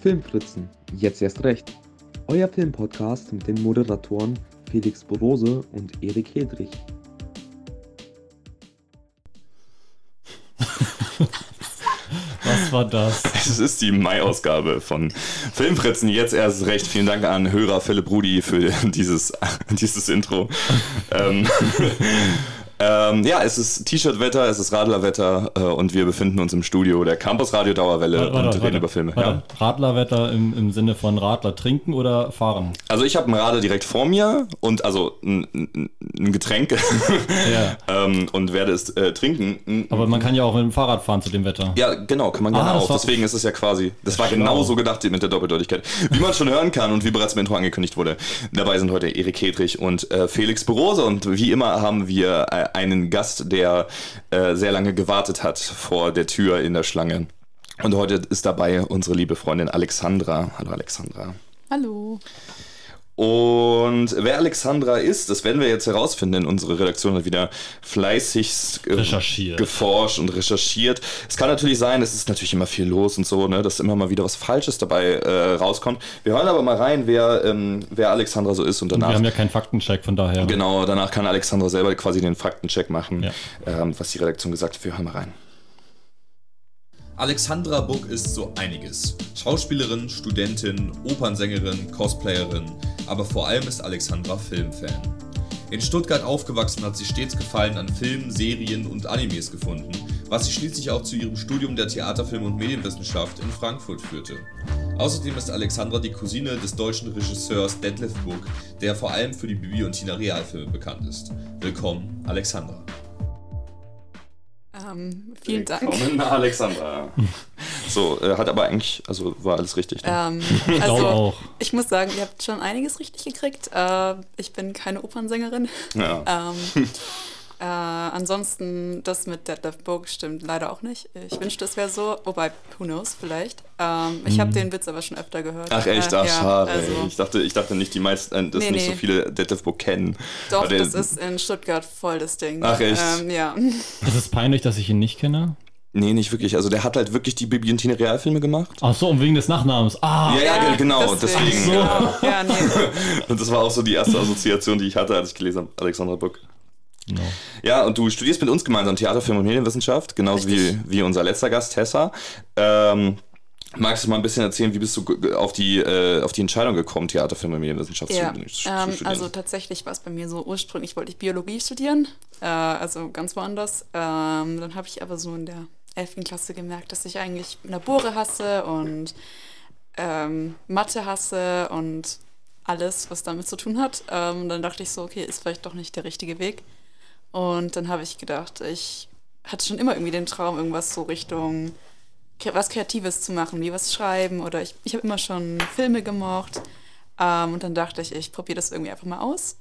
Filmfritzen, jetzt erst recht. Euer Filmpodcast mit den Moderatoren Felix Borose und Erik Hedrich. Was war das? Es ist die Mai-Ausgabe von Filmfritzen. Jetzt erst recht. Vielen Dank an Hörer Philipp Rudi für dieses, dieses Intro. ähm, ähm, ja, es ist T-Shirt-Wetter, es ist Radlerwetter äh, und wir befinden uns im Studio der Campus Radio Dauerwelle Warte, warte, und reden warte. über Filme. Ja. Radlerwetter im, im Sinne von Radler trinken oder fahren? Also ich habe einen Radler direkt vor mir und also ein, ein, ein Getränk Ja. ähm, und werde es äh, trinken. Aber man kann ja auch mit dem Fahrrad fahren zu dem Wetter. Ja, genau, kann man gerne Ah, auch. Deswegen ist es ja quasi, das war genau so gedacht mit der Doppeldeutigkeit. Wie man schon hören kann und wie bereits im Intro angekündigt wurde, dabei sind heute Erik Hedrich und äh, Felix Berose und wie immer haben wir äh, einen Gast, der äh, sehr lange gewartet hat vor der Tür in der Schlange. Und heute ist dabei unsere liebe Freundin Alexandra. Hallo Alexandra. Hallo. Und wer Alexandra ist, das werden wir jetzt herausfinden. Unsere Redaktion hat wieder fleißig äh, Recherchiert. geforscht und recherchiert. Es kann natürlich sein, es ist natürlich immer viel los und so, ne, dass immer mal wieder was Falsches dabei äh, rauskommt. Wir hören aber mal rein, wer, ähm, wer Alexandra so ist und Und danach. wir haben ja keinen Faktencheck, von daher. Genau, danach kann Alexandra selber quasi den Faktencheck machen, Ja. ähm, was die Redaktion gesagt hat. Wir hören mal rein. Alexandra Buck ist so einiges. Schauspielerin, Studentin, Opernsängerin, Cosplayerin, aber vor allem ist Alexandra Filmfan. In Stuttgart aufgewachsen hat sie stets Gefallen an Filmen, Serien und Animes gefunden, was sie schließlich auch zu ihrem Studium der Theaterfilm- und Medienwissenschaft in Frankfurt führte. Außerdem ist Alexandra die Cousine des deutschen Regisseurs Detlef Buck, der vor allem für die Bibi und Tina Realfilme bekannt ist. Willkommen, Alexandra. Ähm, vielen Dank. Willkommen, Alexandra. so, äh, hat aber eigentlich, also war alles richtig. Ne? Ähm, Ich also, auch. ich muss sagen, ihr habt schon einiges richtig gekriegt. Äh, ich bin keine Opernsängerin. Ja. Ähm, äh, ansonsten, das mit Detlef Book stimmt leider auch nicht. Ich wünschte, es wäre so. Wobei, who knows, vielleicht. Ähm, ich habe den Witz aber schon öfter gehört. Mhm. Ach echt, Äh, ach ja, schade. Also, ich, dachte, ich dachte nicht, die meisten, äh, dass Nee, nicht so nee. viele Detlef Book kennen. doch, Aber der- das ist in Stuttgart voll das Ding. Ach, echt? Ähm, ja. Es ist peinlich, dass ich ihn nicht kenne. Nee, nicht wirklich. Also der hat halt wirklich die Bibi und Tina Realfilme gemacht. Ach so, und wegen des Nachnamens. Ah, Ja, ja, genau, deswegen. So. Genau. Ja, nee. Und das war auch so die erste Assoziation, die ich hatte, als ich gelesen habe, Alexandra Buck. Genau. Ja, und du studierst mit uns gemeinsam Theater, Film und Medienwissenschaft, genauso wie, Richtig. wie unser letzter Gast, Tessa. Ähm, magst du mal ein bisschen erzählen, wie bist du auf die, äh, auf die Entscheidung gekommen, Theater, Film und Medienwissenschaft Ja, zu, zu ähm, studieren? also tatsächlich war es bei mir so, ursprünglich wollte ich Biologie studieren, äh, also ganz woanders. Ähm, dann habe ich aber so in der 11. Klasse gemerkt, dass ich eigentlich Labore hasse und ähm, Mathe hasse und alles, was damit zu tun hat. Ähm, dann dachte ich so, okay, ist vielleicht doch nicht der richtige Weg. Und dann habe ich gedacht, ich hatte schon immer irgendwie den Traum, irgendwas so Richtung was Kreatives zu machen, wie was schreiben oder ich, ich habe immer schon Filme gemocht. Ähm, und dann dachte ich, ich probiere das irgendwie einfach mal aus.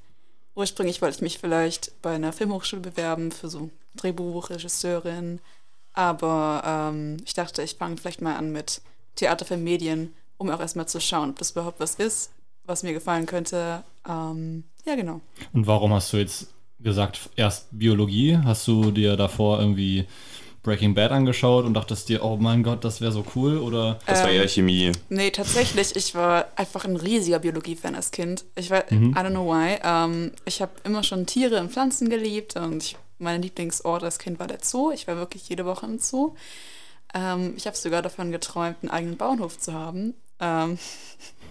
Ursprünglich wollte ich mich vielleicht bei einer Filmhochschule bewerben für so Drehbuch, Regisseurin. Aber ähm, ich dachte, ich fange vielleicht mal an mit Theater für Medien, um auch erstmal zu schauen, ob das überhaupt was ist, was mir gefallen könnte. Ähm, ja, genau. Und warum hast du jetzt gesagt, erst Biologie? Hast du dir davor irgendwie Breaking Bad angeschaut und dachtest dir, oh mein Gott, das wäre so cool? Oder das war ähm, eher Chemie. Nee, tatsächlich, ich war einfach ein riesiger Biologie-Fan als Kind. Ich war, I don't know why. Ähm, ich habe immer schon Tiere und Pflanzen geliebt und ich, mein Lieblingsort als Kind war der Zoo. Ich war wirklich jede Woche im Zoo. Ähm, ich habe sogar davon geträumt, einen eigenen Bauernhof zu haben. Ähm,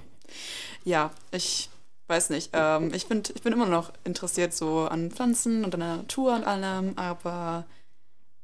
ja, ich weiß nicht. Ähm, ich, find, ich bin immer noch interessiert so an Pflanzen und an der Natur und allem, aber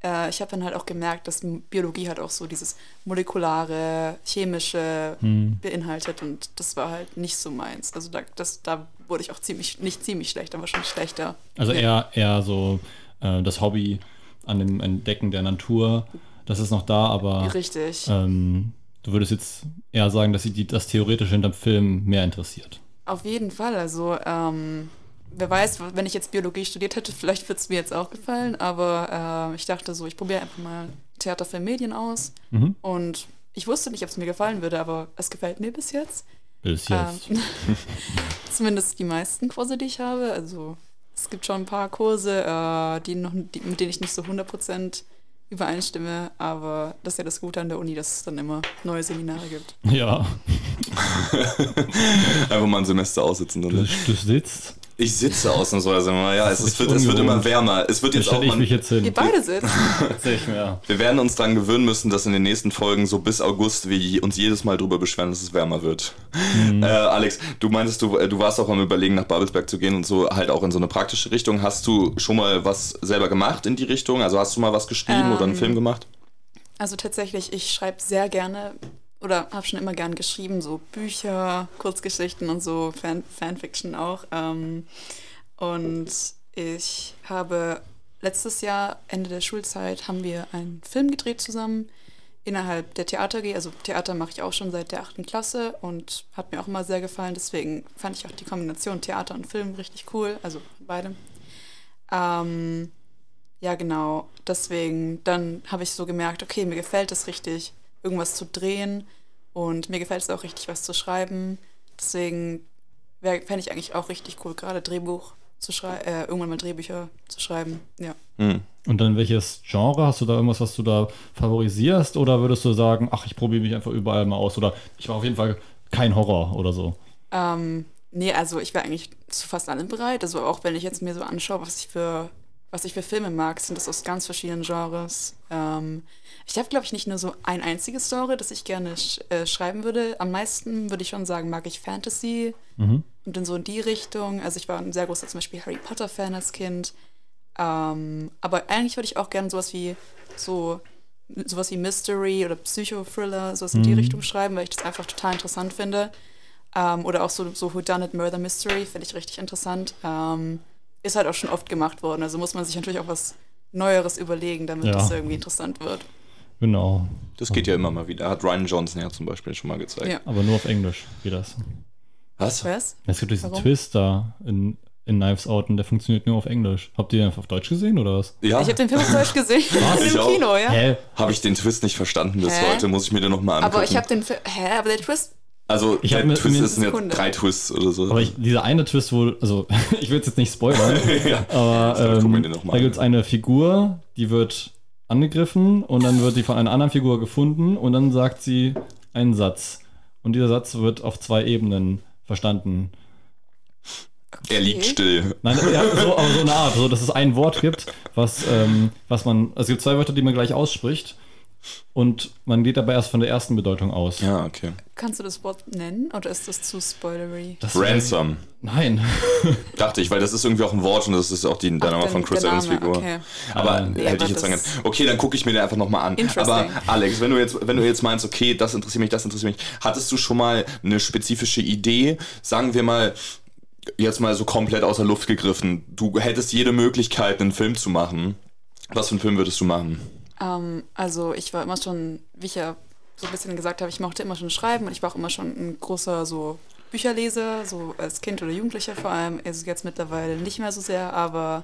äh, ich habe dann halt auch gemerkt, dass Biologie halt auch so dieses molekulare, chemische Hm. beinhaltet und das war halt nicht so meins. Also da, das, da wurde ich auch ziemlich, nicht ziemlich schlecht, aber schon schlechter. also eher, eher so äh, das Hobby an dem Entdecken der Natur, das ist noch da, aber Richtig. ähm, du würdest jetzt eher sagen, dass die, das Theoretische hinterm Film mehr interessiert. Auf jeden Fall. Also, ähm, wer weiß, wenn ich jetzt Biologie studiert hätte, vielleicht würde es mir jetzt auch gefallen, aber äh, ich dachte so, ich probiere einfach mal Theater für Medien aus Mhm. und ich wusste nicht, ob es mir gefallen würde, aber es gefällt mir bis jetzt. Bis jetzt. Ähm, zumindest die meisten Kurse, die ich habe. Also es gibt schon ein paar Kurse, äh, die noch, die, mit denen ich nicht so 100% übereinstimme, aber das ist ja das Gute an der Uni, dass es dann immer neue Seminare gibt. Ja, Einfach mal ein Semester aussitzen. du, Dann. du sitzt. Ich sitze ausnahmsweise mal, ja, es, ist wird, es wird immer wärmer. Es wird jetzt auch stelle ich mal, mich jetzt hin. Ihr beide mehr. wir werden uns dran gewöhnen müssen, dass in den nächsten Folgen so bis August wir uns jedes Mal drüber beschweren, dass es wärmer wird. Mhm. Äh, Alex, du meintest, du, äh, du warst auch am überlegen, nach Babelsberg zu gehen und so halt auch in so eine praktische Richtung. Hast du schon mal was selber gemacht in die Richtung? Also hast du mal was geschrieben oder einen Ähm, Film gemacht? Also tatsächlich, ich schreibe sehr gerne oder habe schon immer gern geschrieben, so Bücher, Kurzgeschichten und so, Fan Fanfiction auch. Ähm, und ich habe letztes Jahr, Ende der Schulzeit, haben wir einen Film gedreht zusammen innerhalb der Theater AG. Also Theater mache ich auch schon seit der achten Klasse und hat mir auch immer sehr gefallen. Deswegen fand ich auch die Kombination Theater und Film richtig cool, also beide. Ähm, ja, genau. Deswegen, dann habe ich so gemerkt, okay, mir gefällt es richtig, irgendwas zu drehen und mir gefällt es auch richtig, was zu schreiben. Deswegen fände ich eigentlich auch richtig cool, gerade Drehbuch zu schreiben, äh, irgendwann mal Drehbücher zu schreiben. Ja. Hm. Und dann welches Genre? Hast du da irgendwas, was du da favorisierst? Oder würdest du sagen, ach, ich probiere mich einfach überall mal aus? Oder ich war auf jeden Fall kein Horror oder so? Ähm, nee, also ich wäre eigentlich zu fast allem bereit. Also auch wenn ich jetzt mir so anschaue, was ich für, was ich für Filme mag, sind das aus ganz verschiedenen Genres. Ähm, ich habe, glaube ich, nicht nur so ein einziges Genre, das ich gerne sch äh, schreiben würde. Am meisten würde ich schon sagen, mag ich Fantasy Mhm. und in so in die Richtung. Also ich war ein sehr großer zum Beispiel Harry Potter-Fan als Kind. Ähm, aber eigentlich würde ich auch gerne sowas wie so sowas wie Mystery oder Psychothriller, sowas in die Mhm. Richtung schreiben, weil ich das einfach total interessant finde. Ähm, oder auch so, so Whodunit Murder Mystery finde ich richtig interessant. Ähm, ist halt auch schon oft gemacht worden. Also muss man sich natürlich auch was Neueres überlegen, damit Ja. das irgendwie interessant wird. Genau. Das geht ja immer mal wieder. Hat Ryan Johnson ja zum Beispiel schon mal gezeigt. Ja. Aber nur auf Englisch geht das. Was? Was? Es gibt diesen Warum? Twist da in, in Knives Out und der funktioniert nur auf Englisch. Habt ihr den einfach auf Deutsch gesehen oder was? Ja, Ich habe den Film auf Deutsch gesehen. Ich Im auch. Kino, ja. Hä? habe ich den Twist nicht verstanden bis Hä? heute. Muss ich mir den nochmal angucken. Aber ich habe den Film. Hä? Aber der Twist. Also, Ich der hab mir- Twist ist jetzt Sekunde. drei Twists oder so. Aber ich, dieser eine Twist, wo, also ich will es jetzt nicht spoilern, ja. aber ähm, den noch mal da gibt es eine Figur, die wird angegriffen und dann wird sie von einer anderen Figur gefunden und dann sagt sie einen Satz. Und dieser Satz wird auf zwei Ebenen verstanden. Er liegt Okay. still. Nein, ja, so, aber so eine Art, so dass es ein Wort gibt, was, ähm, was man, also es gibt zwei Wörter, die man gleich ausspricht und man geht dabei erst von der ersten Bedeutung aus. Ja, okay. Kannst du das Wort nennen oder ist das zu spoilery? Das Ransom. Nein. Dachte ich, weil das ist irgendwie auch ein Wort und das ist auch die, der Ach, Name von Chris Evans Figur. okay. Aber Ähm, Ja, hätte ich aber jetzt sagen. Okay, dann gucke ich mir den einfach nochmal an. Aber Alex, wenn du jetzt, wenn du jetzt meinst, okay, das interessiert mich, das interessiert mich, hattest du schon mal eine spezifische Idee? Sagen wir mal, jetzt mal so komplett aus der Luft gegriffen. Du hättest jede Möglichkeit, einen Film zu machen. Was für einen Film würdest du machen? Ähm, also ich war immer schon, wie ich ja so ein bisschen gesagt habe, ich mochte immer schon schreiben und ich war auch immer schon ein großer so Bücherleser, so als Kind oder Jugendlicher vor allem. Also jetzt mittlerweile nicht mehr so sehr, aber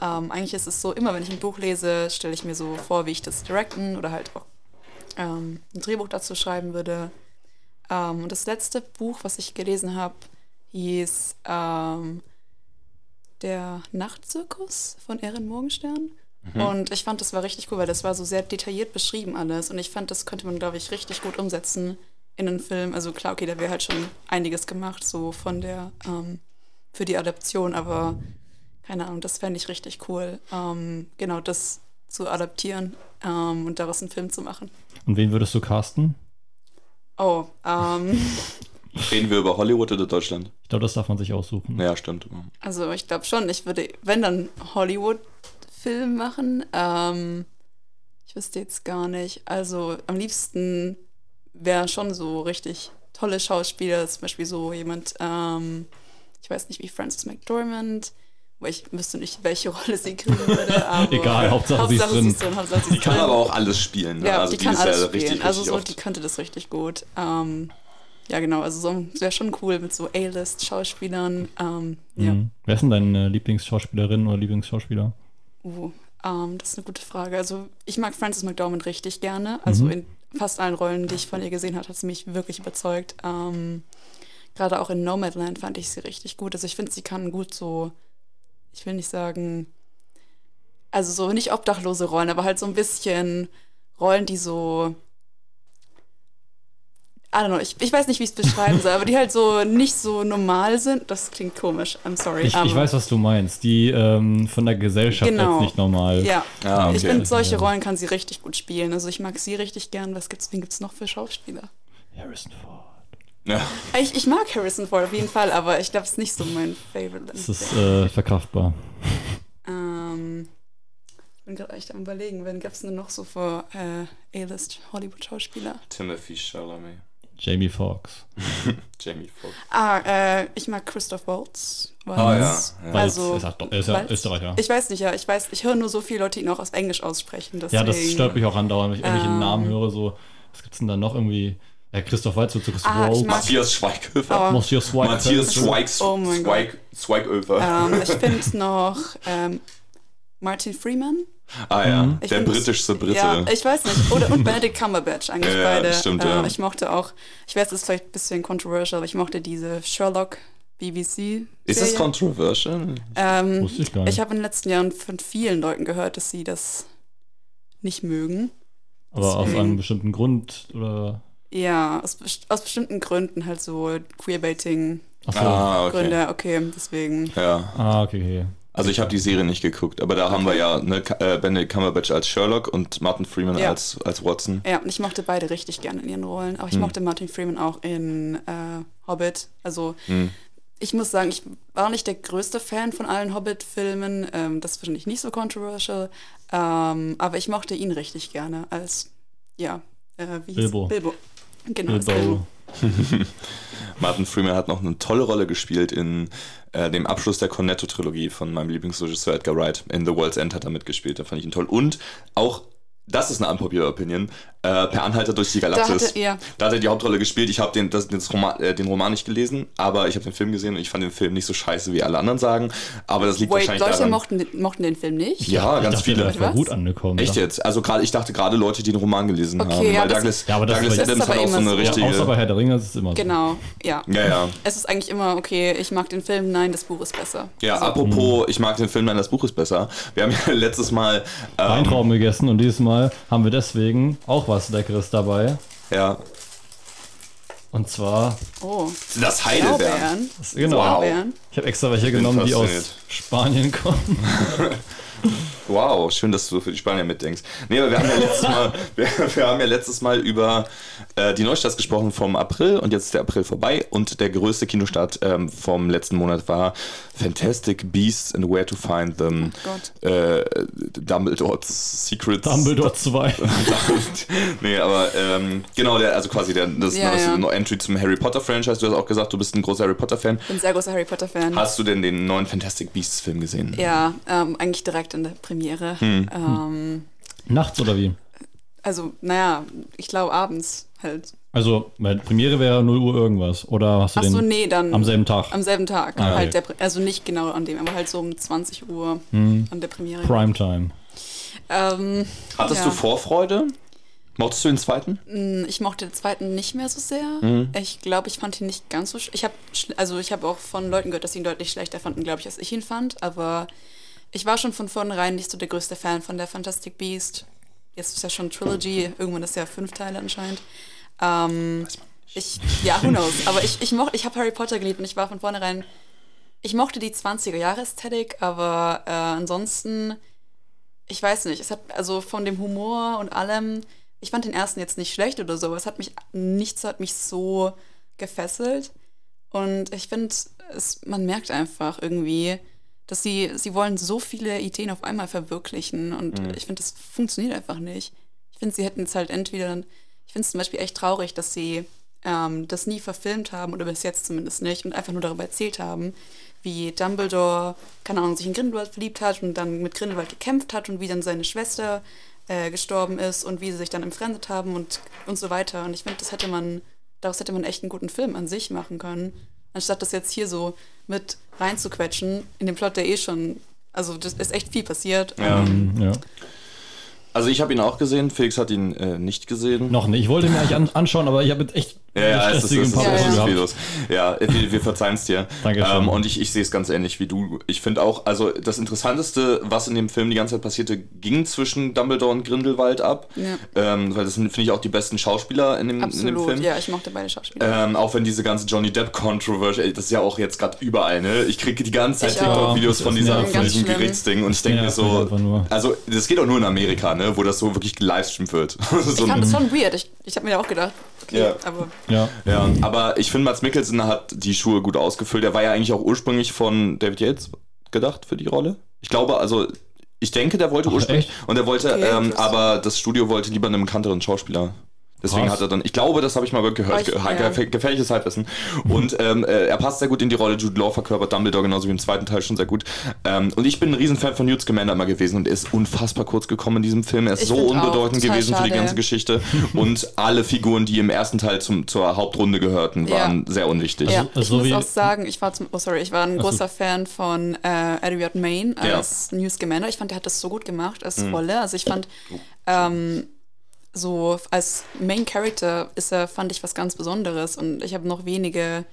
ähm, eigentlich ist es so, immer wenn ich ein Buch lese, stelle ich mir so vor, wie ich das directen oder halt auch ähm, ein Drehbuch dazu schreiben würde. Ähm, und das letzte Buch, was ich gelesen habe, hieß ähm, Der Nachtzirkus von Erin Morgenstern. Und ich fand, das war richtig cool, weil das war so sehr detailliert beschrieben alles. Und ich fand, das könnte man, glaube ich, richtig gut umsetzen in einen Film. Also klar, okay, da wäre halt schon einiges gemacht, so von der, ähm, für die Adaption, aber keine Ahnung, das fände ich richtig cool. Ähm, genau, das zu adaptieren ähm, und daraus einen Film zu machen. Und wen würdest du casten? Oh, ähm, Reden wir über Hollywood oder Deutschland? Ich glaube, das darf man sich aussuchen. Ja, stimmt. also ich glaube schon, ich würde, wenn dann Hollywood-Film machen. Ähm, ich wüsste jetzt gar nicht. Also am liebsten wäre schon so richtig tolle Schauspieler, zum Beispiel so jemand, ähm, ich weiß nicht wie Frances McDormand, weil ich wüsste nicht, welche Rolle sie kriegen würde. Aber Egal, Hauptsache sie ist Hauptsache drin. sie ist drin. Hauptsache sie Die kann drin. aber auch alles spielen. Ne? Ja, also die kann ist alles ja spielen. richtig, also richtig so, oft. die könnte das richtig gut. Ähm, ja, genau. Also so wäre schon cool mit so A-List-Schauspielern. Ähm, ja. Mhm. Wer ist denn deine Lieblingsschauspielerin oder Lieblingsschauspieler? Uh, ähm, das ist eine gute Frage. Also ich mag Frances McDormand richtig gerne. Also Mhm. in fast allen Rollen, die ich von ihr gesehen habe, hat sie mich wirklich überzeugt. Ähm, Gerade auch in Nomadland fand ich sie richtig gut. Also ich finde, sie kann gut so, ich will nicht sagen, also so nicht obdachlose Rollen, aber halt so ein bisschen Rollen, die so I don't know, ich, ich weiß nicht, wie ich es beschreiben soll, aber die halt so nicht so normal sind. Das klingt komisch, I'm sorry. Ich, ich weiß, was du meinst. Die ähm, von der Gesellschaft Genau. als nicht normal. Ja, Ah, ich okay. finde, solche. Rollen kann sie richtig gut spielen. Also ich mag sie richtig gern. Was gibt's, wen gibt's noch für Schauspieler? Harrison Ford. Ja. Ich, ich mag Harrison Ford auf jeden Fall, aber ich glaube, es ist nicht so mein Favorite. Das ist äh, verkraftbar. ähm, ich bin gerade echt am überlegen, wen gab's denn noch so für äh, A-List Hollywood-Schauspieler? Timothy Chalamet. Jamie Foxx. Jamie Foxx. Ah, äh, ich mag Christoph Waltz. Ah, ja, Waltz. ja. Also, er ist, er ist ja Waltz? Österreicher. Ich weiß nicht, ja, ich weiß, ich höre nur so viele Leute, die ihn auch auf Englisch aussprechen. ja, das deswegen- stört mich auch andauernd, wenn ich irgendwelche Ähm. Namen höre. So, was gibt's denn da noch irgendwie? Ja, Christoph Waltz zu Christoph Ah, ich Waltz. Matthias Schweighöfer. Aber- Matthias Schweighöfer. Matthias Schweigs, Oh mein Gott. Ähm, ich finde noch ähm, Martin Freeman. Ah ja, Mhm. Ich der britischste Brite. Ja, ich weiß nicht. Oder und Benedict Cumberbatch eigentlich Ja, ja, beide. stimmt, äh, ja. Ich mochte auch, ich weiß, das ist vielleicht ein bisschen controversial, aber ich mochte diese Sherlock BBC. ist das controversial? Ähm, Wusste ich gar nicht. ich habe in den letzten Jahren von vielen Leuten gehört, dass sie das nicht mögen. Aber aus deswegen- einem bestimmten Grund oder. Ja, aus, aus bestimmten Gründen halt so Queerbaiting-Gründe, Achso. Ah, okay. okay, deswegen. Ja. Ah, okay, okay. Also ich habe die Serie nicht geguckt, aber da haben wir ja ne, äh, Benedict Cumberbatch als Sherlock und Martin Freeman Ja. als, als Watson. Ja, und ich mochte beide richtig gerne in ihren Rollen. Aber ich Hm. mochte Martin Freeman auch in äh, Hobbit. Also Hm. ich muss sagen, ich war nicht der größte Fan von allen Hobbit-Filmen. Ähm, das ist wahrscheinlich nicht so controversial. Ähm, aber ich mochte ihn richtig gerne als, ja, äh, wie hieß Bilbo. Bilbo. Genau, als Bilbo. Martin Freeman hat noch eine tolle Rolle gespielt in äh, dem Abschluss der Cornetto-Trilogie von meinem Lieblingsregisseur Edgar Wright. In The World's End hat er mitgespielt, da fand ich ihn toll. Und auch, das ist eine unpopular Opinion, äh, Per Anhalter durch die Da Galaxis. hatte er, Da hat er die Hauptrolle gespielt. Ich habe den, das, das Roman, äh, den Roman nicht gelesen, aber ich habe den Film gesehen und ich fand den Film nicht so scheiße, wie alle anderen sagen. Aber das liegt wait, wahrscheinlich Leute daran. mochten, den- mochten den Film nicht? ja, ich ganz dachte, viele. Der war gut angekommen. Echt jetzt? Also gerade, ich dachte gerade Leute, die den Roman gelesen Okay, haben. ja, weil Douglas, Ja, aber das Douglas Adams hat aber auch so immer eine so. Ja, richtige. außer bei Herr der Ringe ist es immer so. Genau, ja. ja, ja. Es ist eigentlich immer, okay, ich mag den Film, nein, das Buch ist besser. Ja, Also, apropos, ich mag den Film, nein, das Buch ist besser. Wir haben ja letztes Mal. Ähm, Weintrauben gegessen und dieses Mal haben wir deswegen auch was Leckeres dabei. Ja, Und zwar, Oh, das Heidelbeeren. Das, genau, Wow. Ich habe extra welche genommen, die aus. Spanien kommen. Wow, schön, dass du für die Spanier mitdenkst. Nee, aber wir haben ja letztes Mal, wir, wir haben ja letztes Mal über äh, die Neustarts gesprochen vom April und jetzt ist der April vorbei und der größte Kinostart ähm, vom letzten Monat war Fantastic Beasts and Where to Find Them. Oh Gott. Äh, Dumbledore's Secrets. Dumbledore 2. nee, aber ähm, genau, der, also quasi der, das Ja, neueste ja. Entry zum Harry Potter Franchise. Du hast auch gesagt, du bist ein großer Harry Potter Fan. Ich bin ein sehr großer Harry Potter-Fan. Hast du denn den neuen Fantastic Beasts Film gesehen? Ja, ähm, eigentlich direkt in der Premiere. Hm. Ähm, Nachts oder wie? also, naja, ich glaube abends halt. Also, meine Premiere wäre 0 Uhr irgendwas. Oder hast du Ach den so, nee, dann am selben Tag? am selben Tag. Ah, halt okay. der, also nicht genau an dem, aber halt so um 20 Uhr Hm. an der Premiere. Primetime. Ähm, Hattest Ja. du Vorfreude? Mochtest du den zweiten? mh, ich mochte den zweiten nicht mehr so sehr. Mhm. Ich glaube, ich fand ihn nicht ganz so. Ich habe also ich habe auch von Leuten gehört, dass sie ihn deutlich schlechter fanden, glaube ich, als ich ihn fand. Aber ich war schon von vornherein nicht so der größte Fan von der Fantastic Beast. Jetzt ist ja schon Trilogy, irgendwann ist ja fünf Teile anscheinend. Ähm, ich, ja, who knows. Aber ich, ich, moch, ich habe Harry Potter geliebt und ich war von vornherein. Ich mochte die 20er-Jahre-Ästhetik, aber äh, ansonsten, ich weiß nicht, es hat also von dem Humor und allem, ich fand den ersten jetzt nicht schlecht oder so, aber es hat mich, nichts hat mich so gefesselt. Und ich finde, es- man merkt einfach irgendwie, dass sie, sie wollen so viele Ideen auf einmal verwirklichen und ich finde, das funktioniert einfach nicht. Ich finde, sie hätten es halt entweder, ich finde es zum Beispiel echt traurig, dass sie ähm, das nie verfilmt haben oder bis jetzt zumindest nicht und einfach nur darüber erzählt haben, wie Dumbledore, keine Ahnung, sich in Grindelwald verliebt hat und dann mit Grindelwald gekämpft hat und wie dann seine Schwester äh, gestorben ist und wie sie sich dann entfremdet haben und, und so weiter. Und ich finde, das hätte man, daraus hätte man echt einen guten Film an sich machen können, anstatt das jetzt hier so mit reinzuquetschen in den Plot, der eh schon, also das ist echt viel passiert. Ja. Ähm, Hm, ja. Also ich habe ihn auch gesehen, Felix hat ihn äh, nicht gesehen. Noch nicht. Ich wollte ihn mir eigentlich an anschauen, aber ich habe jetzt echt Ja, ja, es ist, es ist, ist gehabt. viel los. Ja, wir, wir verzeihen es dir. Dankeschön. Ähm, und ich, ich sehe es ganz ähnlich wie du. Ich finde auch, also das Interessanteste, was in dem Film die ganze Zeit passierte, ging zwischen Dumbledore und Grindelwald ab. Ja. Ähm, weil das sind, finde ich, auch die besten Schauspieler in dem, in dem Absolut, Film. ja, ich mochte beide Schauspieler. Ähm, auch wenn diese ganze Johnny Depp Controversy, ey, das ist ja auch jetzt gerade überall, ne? Ich kriege die ganze Zeit. TikTok-Videos von, dieser, von diesem schlimm. Gerichtsding und ich denke mir so, also das geht auch nur in Amerika, ne? Wo das so wirklich gelivestreamt wird. so ich fand ein- das schon weird. Ich, ich habe mir auch gedacht, okay, Ja. aber Ja. ja, aber ich finde, Mats Mikkelsen hat die Schuhe gut ausgefüllt. Er war ja eigentlich auch ursprünglich von David Yates gedacht für die Rolle. Ich glaube, also, ich denke, der wollte Ach, ursprünglich. echt? Und er wollte, Okay, ähm, aber das Studio wollte lieber einen bekannteren Schauspieler. Deswegen Krass. hat er dann, ich glaube, das habe ich mal gehört, ich- ge ja. ge gefährliches Halbwissen. Und ähm, äh, er passt sehr gut in die Rolle. Jude Law verkörpert Dumbledore genauso wie im zweiten Teil schon sehr gut. Ähm, und ich bin ein Riesenfan von Newt Scamander immer gewesen und er ist unfassbar kurz gekommen in diesem Film. Er ist Ich so unbedeutend gewesen für die schade. ganze Geschichte. und alle Figuren, die im ersten Teil zum, zur Hauptrunde gehörten, waren sehr unwichtig. ja, also ich so muss wie- auch sagen, ich war zum, oh sorry, ich war ein großer Fan von äh, Edward Main als News Scamander. Ich fand, der hat das so gut gemacht als Mhm. Rolle. Also ich fand, ähm, so als Main Character ist er, fand ich, was ganz Besonderes. Und ich habe noch wenige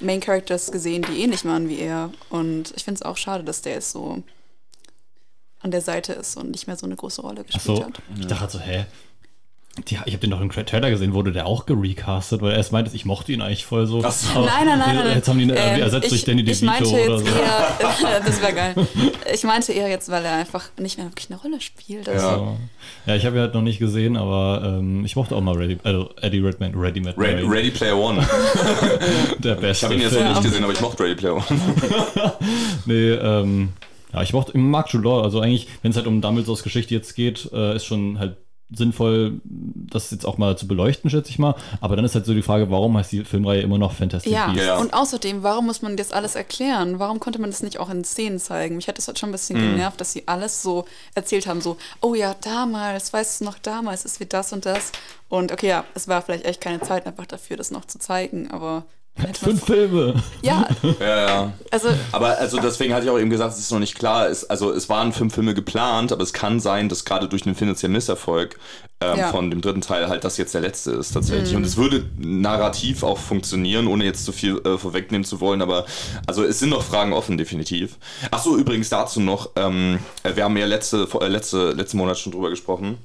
Main Characters gesehen, die ähnlich waren wie er. Und ich finde es auch schade, dass der jetzt so an der Seite ist und nicht mehr so eine große Rolle gespielt so, hat. ich dachte halt so, hä? Die, ich habe den doch im Trailer gesehen, wurde der auch gerecastet, weil er erst meinte, ich mochte ihn eigentlich voll so. Ach so. Aber Nein, nein, nein, nein. Jetzt haben die ihn Ähm, ersetzt ich, durch Danny Ich DeVito meinte oder jetzt so. eher, das wäre geil. Ich meinte eher jetzt, weil er einfach nicht mehr wirklich eine Rolle spielt. Also, Ja. Ja, ich habe ihn halt noch nicht gesehen, aber ähm, ich mochte auch mal Ready, also Eddie Redmayne, Ready Mad Ready, Ready Player One. der Ich beste habe ihn jetzt noch nicht gesehen, aber ich mochte Ready Player One. Nee, ähm, ja, ich mochte, ich mag Jude Law, also eigentlich, wenn es halt um Dumbledores Geschichte jetzt geht, äh, ist schon halt sinnvoll, das jetzt auch mal zu beleuchten, schätze ich mal. Aber dann ist halt so die Frage, warum heißt die Filmreihe immer noch Fantastic Ja. Beasts? Ja. und außerdem, warum muss man das alles erklären? Warum konnte man das nicht auch in Szenen zeigen? Mich hat das halt schon ein bisschen Mhm. genervt, dass sie alles so erzählt haben, so, oh ja, damals, weißt du noch, damals ist wie das und das. Und okay, ja, es war vielleicht echt keine Zeit einfach dafür, das noch zu zeigen, aber Fünf Filme. ja, Ja, ja. also Aber also deswegen hatte ich auch eben gesagt, es ist noch nicht klar. Es, also es waren fünf Filme geplant, aber es kann sein, dass gerade durch den finanziellen Misserfolg ähm, Ja. von dem dritten Teil halt das jetzt der letzte ist tatsächlich. Und es würde narrativ auch funktionieren, ohne jetzt zu viel äh, vorwegnehmen zu wollen. Aber also es sind noch Fragen offen, definitiv. Ach so, übrigens dazu noch, ähm, wir haben ja letzte, äh, letzte, letzten Monat schon drüber gesprochen.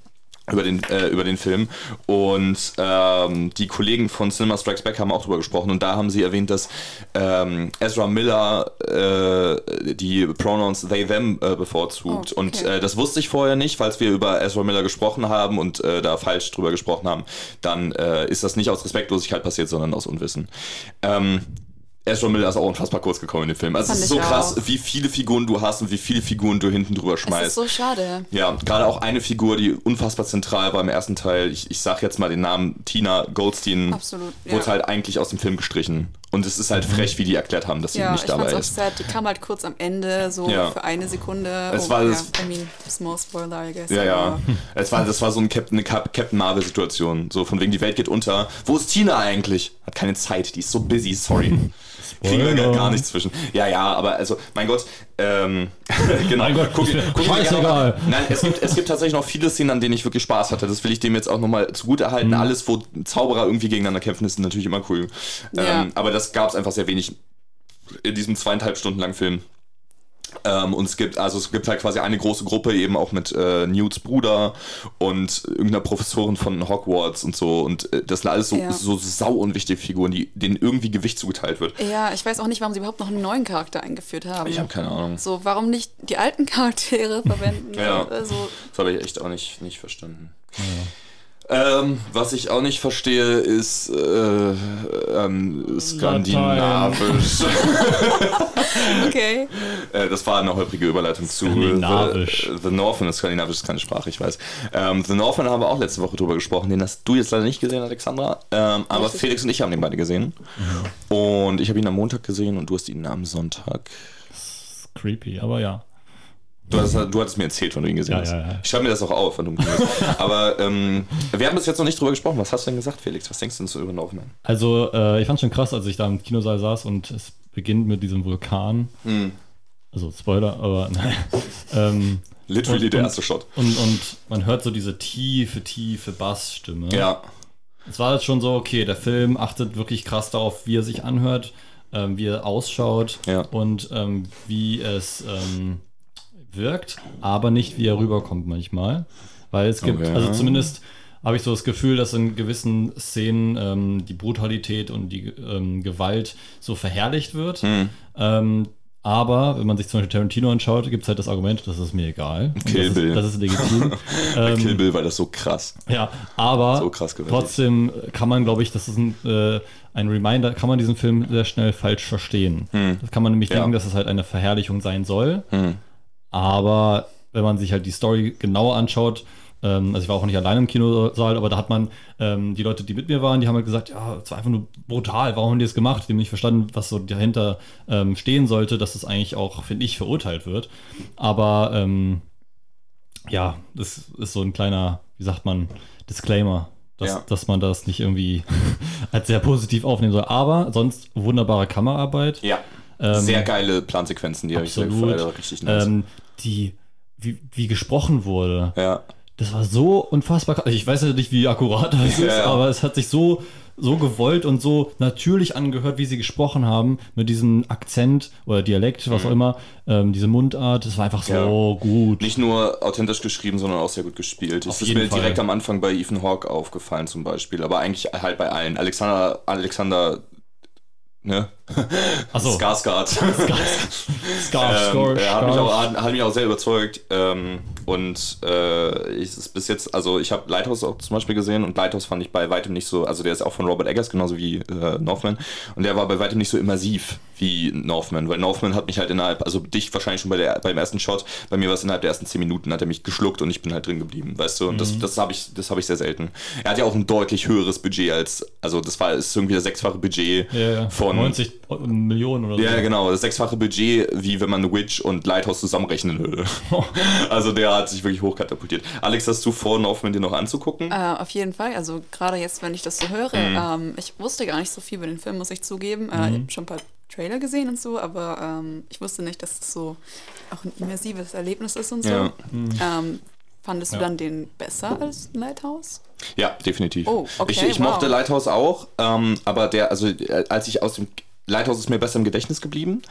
Über den, äh, über den Film. Und ähm, die Kollegen von Cinema Strikes Back haben auch drüber gesprochen. Und da haben sie erwähnt, dass ähm, Ezra Miller äh, die Pronouns they, them äh, bevorzugt. Oh, okay. Und äh, das wusste ich vorher nicht, falls wir über Ezra Miller gesprochen haben und äh, da falsch drüber gesprochen haben. Dann äh, ist das nicht aus Respektlosigkeit passiert, sondern aus Unwissen. Ähm, Ezra Miller ist auch unfassbar kurz gekommen in dem Film. Also es ist so krass, auch. wie viele Figuren du hast und wie viele Figuren du hinten drüber schmeißt. ist so schade. Ja, gerade auch eine Figur, die unfassbar zentral war im ersten Teil. Ich, ich sag jetzt mal den Namen Tina Goldstein. Absolut, Wurde ja. halt eigentlich aus dem Film gestrichen. Und es ist halt frech, wie die erklärt haben, dass sie Ja, nicht ich dabei ist. sad. Die kam halt kurz am Ende, so Ja. für eine Sekunde. Es oh, war ja, das- I mean, small spoiler, I guess. Ja, ja. Es war, das war so ein Captain, eine Cap- Captain Marvel-Situation. So von wegen, die Welt geht unter. Wo ist Tina eigentlich? Hat keine Zeit, die ist so busy, sorry. Kriegen wir gar nicht zwischen. Ja, ja, aber also, mein Gott, ähm, genau. Mein Gott, guck, guck scheißegal. mal- Nein, es gibt, es gibt tatsächlich noch viele Szenen, an denen ich wirklich Spaß hatte. Das will ich dem jetzt auch nochmal zugute Mhm. halten. Alles, wo Zauberer irgendwie gegeneinander kämpfen, ist natürlich immer cool. Ja. Ähm, aber das gab es einfach sehr wenig in diesem zweieinhalb Stunden langen Film. Ähm, und es gibt, also es gibt halt quasi eine große Gruppe, eben auch mit äh, Newts Bruder und irgendeiner Professorin von Hogwarts und so. Und äh, das sind alles so, Ja. so sau unwichtige Figuren, die, denen irgendwie Gewicht zugeteilt wird. Ja, ich weiß auch nicht, warum sie überhaupt noch einen neuen Charakter eingeführt haben. Ich habe keine Ahnung. So, warum nicht die alten Charaktere verwenden? Ja. Also, Das habe ich echt auch nicht, nicht verstanden. Ähm, was ich auch nicht verstehe, ist äh, ähm, skandinavisch. okay. äh, das war eine holprige Überleitung zu Skandinavisch. The, The Northman. Das Skandinavisch ist keine Sprache, ich weiß. Ähm, The Northman haben wir auch letzte Woche drüber gesprochen. Den hast du jetzt leider nicht gesehen, Alexandra. Ähm, aber Richtig. Felix und ich haben den beide gesehen. Und ich habe ihn am Montag gesehen und du hast ihn am Sonntag. Creepy, aber ja. Du, hast, du hattest mir erzählt, wenn du ihn gesehen Ja, hast. ja, ja. Ich schreibe mir das auch auf, wenn du ihn gesehen hast. Aber ähm, wir haben bis jetzt noch nicht drüber gesprochen. Was hast du denn gesagt, Felix? Was denkst du denn zu über Northman? Also, äh, ich fand schon krass, als ich da im Kinosaal saß und es beginnt mit diesem Vulkan. Hm. Also, Spoiler, aber nein. ähm, Literally Und- der erste Shot. und, und man hört so diese tiefe, tiefe Bassstimme. Ja. Es war jetzt schon so, okay, der Film achtet wirklich krass darauf, wie er sich anhört, ähm, wie er ausschaut Ja. und ähm, wie es ähm, wirkt, aber nicht, wie er rüberkommt manchmal. Weil es gibt, Okay. also zumindest habe ich so das Gefühl, dass in gewissen Szenen ähm, die Brutalität und die ähm, Gewalt so verherrlicht wird. Hm. Ähm, aber wenn man sich zum Beispiel Tarantino anschaut, gibt es halt das Argument, das ist mir egal. Kill das Bill. Ist, das ist legitim. ähm, Kill Bill war das so krass. ja, aber So krass trotzdem kann man, glaube ich, das ist ein, äh, ein Reminder, kann man diesen Film sehr schnell falsch verstehen. Das kann man nämlich Hm. Ja. denken, dass es halt eine Verherrlichung sein soll. Hm. Aber wenn man sich halt die Story genauer anschaut, ähm, also ich war auch nicht allein im Kinosaal, aber da hat man ähm, die Leute, die mit mir waren, die haben halt gesagt, ja, es war einfach nur brutal, warum haben die das gemacht? Die haben nicht verstanden, was so dahinter ähm, stehen sollte, dass es eigentlich auch, finde ich, verurteilt wird. Aber ähm, ja, das ist so ein kleiner, wie sagt man, Disclaimer, dass, Ja. dass man das nicht irgendwie als sehr positiv aufnehmen soll. Aber sonst wunderbare Kameraarbeit. Ja. Ähm, Sehr geile Plansequenzen, die habe ich sehr gefeiert. Richtig nice. Ähm, die, wie, wie gesprochen wurde. ja. Das war so unfassbar. krass. Ich weiß ja nicht, wie akkurat das Ja, ist, ja. aber es hat sich so, so gewollt und so natürlich angehört, wie sie gesprochen haben, mit diesem Akzent oder Dialekt, was auch immer, ähm, diese Mundart. Das war einfach so Mhm. Ja. gut. Nicht nur authentisch geschrieben, sondern auch sehr gut gespielt. Auf Das ist mir Fall. direkt am Anfang bei Ethan Hawke aufgefallen zum Beispiel, aber eigentlich halt bei allen. Alexander, Alexander, ne? Achso. Skarsgård. Scar, Ähm, Scar, er hat mich, auch, hat mich auch sehr überzeugt. Ähm, und äh, ich ist bis jetzt, also ich habe Lighthouse auch zum Beispiel gesehen und Lighthouse fand ich bei weitem nicht so, also der ist auch von Robert Eggers, genauso wie äh, Northman. Und der war bei weitem nicht so immersiv wie Northman, weil Northman hat mich halt innerhalb, also dich wahrscheinlich schon bei der, beim ersten Shot, bei mir war es innerhalb der ersten 10 Minuten, hat er mich geschluckt und ich bin halt drin geblieben, weißt du? Und das, das habe ich, das habe ich sehr selten. Er hat ja auch ein deutlich höheres Budget als, also das war ist irgendwie das sechsfache Budget ja. von 90 Millionen oder so. ja, genau. Das sechsfache Budget, wie wenn man Witch und Lighthouse zusammenrechnen würde. also der hat sich wirklich hochkatapultiert. Alex, hast du vor, Northman dir noch anzugucken? Äh, auf jeden Fall. Also gerade jetzt, wenn ich das so höre, ähm, ich wusste gar nicht so viel über den Film, muss ich zugeben. Äh, Ich habe schon ein paar Trailer gesehen und so, aber ähm, ich wusste nicht, dass es so auch ein immersives Erlebnis ist und so. Ja. Ähm, fandest Ja. du dann den besser als Lighthouse? Ja, definitiv. Oh, okay, ich ich wow. mochte Lighthouse auch, ähm, aber der, also äh, als ich aus dem Lighthouse ist mir besser im Gedächtnis geblieben.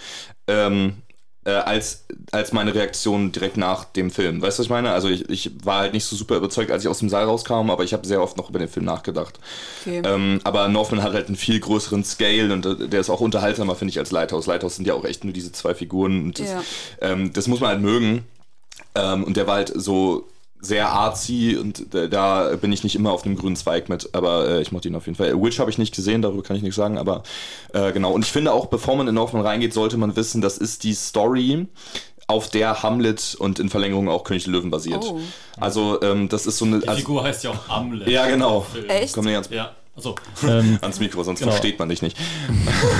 Ähm, äh, als, als meine Reaktion direkt nach dem Film. Weißt du, was ich meine? Also ich, ich war halt nicht so super überzeugt, als ich aus dem Saal rauskam, aber ich habe sehr oft noch über den Film nachgedacht. Okay. Ähm, aber Northman hat halt einen viel größeren Scale und äh, der ist auch unterhaltsamer, finde ich, als Lighthouse. Lighthouse sind ja auch echt nur diese zwei Figuren. Und das, Ja. ähm, das muss man halt mögen. Ähm, und der war halt so sehr artsy und äh, da bin ich nicht immer auf dem grünen Zweig mit, aber äh, ich mochte ihn auf jeden Fall. Witch habe ich nicht gesehen, darüber kann ich nichts sagen, aber äh, genau. Und ich finde auch, bevor man in Northman reingeht, sollte man wissen, das ist die Story, auf der Hamlet und in Verlängerung auch König der Löwen basiert. Oh. Also ähm, das ist so eine... Die Also, Figur heißt ja auch Hamlet. ja, genau. Echt? Komm nicht ans Ja, achso. Ähm, ans Mikro, sonst Genau. versteht man dich nicht.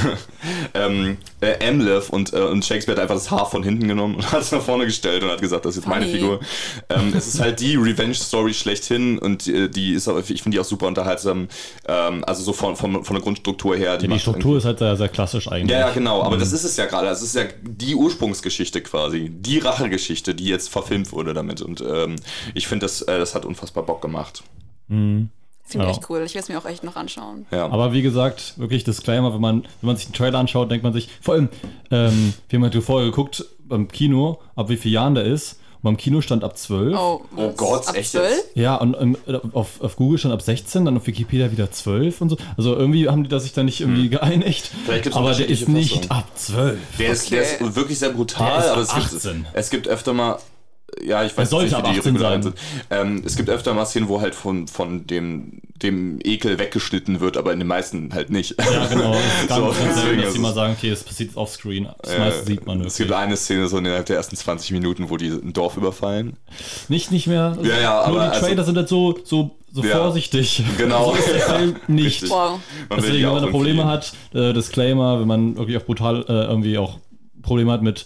ähm, äh, Amleth und, äh, und Shakespeare hat einfach das Haar von hinten genommen und hat es nach vorne gestellt und hat gesagt, das ist jetzt meine Funny. Figur. Ähm, es ist halt die Revenge-Story schlechthin und äh, die ist, aber- ich finde die auch super unterhaltsam. Ähm, also so von, von, von der Grundstruktur her. die macht Struktur ist halt sehr, sehr klassisch eigentlich. ja, ja, genau, aber das ist es ja gerade. Das ist ja die Ursprungsgeschichte quasi. Die Rachegeschichte, die jetzt verfilmt wurde damit. Und ähm, ich finde, das, äh, das hat unfassbar Bock gemacht. Ziemlich Ja. echt cool. Ich will es mir auch echt noch anschauen. Ja. Aber wie gesagt, wirklich Disclaimer, wenn man, wenn man sich den Trailer anschaut, denkt man sich, vor allem, ähm, wir haben halt vorher geguckt beim Kino, ab wie vielen Jahren der ist. Und beim Kino stand ab 12. Oh, Oh? Gott, Ab echt 12? jetzt? Ja, und ähm, auf, auf Google stand ab 16, dann auf Wikipedia wieder 12 und so. Also irgendwie haben die da sich da nicht irgendwie geeinigt. Hm. Vielleicht gibt's Aber der ist nicht ab 12. Der, ist, der ist Okay. wirklich sehr brutal, Der ist aber ab es gibt, 18. es gibt öfter mal. Ja, ich weiß nicht, wie die 18 Regularien sein. sind. Ähm, es gibt öfter mal Szenen, wo halt von, von dem, dem Ekel weggeschnitten wird, aber in den meisten halt nicht. Ja, genau. Ganz, So, selten, dass ist die mal sagen, okay, es passiert offscreen. Das Äh, meiste sieht man Es gibt wirklich. eine Szene so innerhalb der ersten 20 Minuten, wo die ein Dorf überfallen. Nicht, nicht mehr. Ja, ja, Nur aber die Trailer also- sind halt so, so, so Ja. vorsichtig. Genau. So ist der Film nicht. Richtig. Wow. Deswegen, wenn man da Probleme irgendwie- hat, äh, Disclaimer, wenn man wirklich auch brutal äh, irgendwie auch Probleme hat mit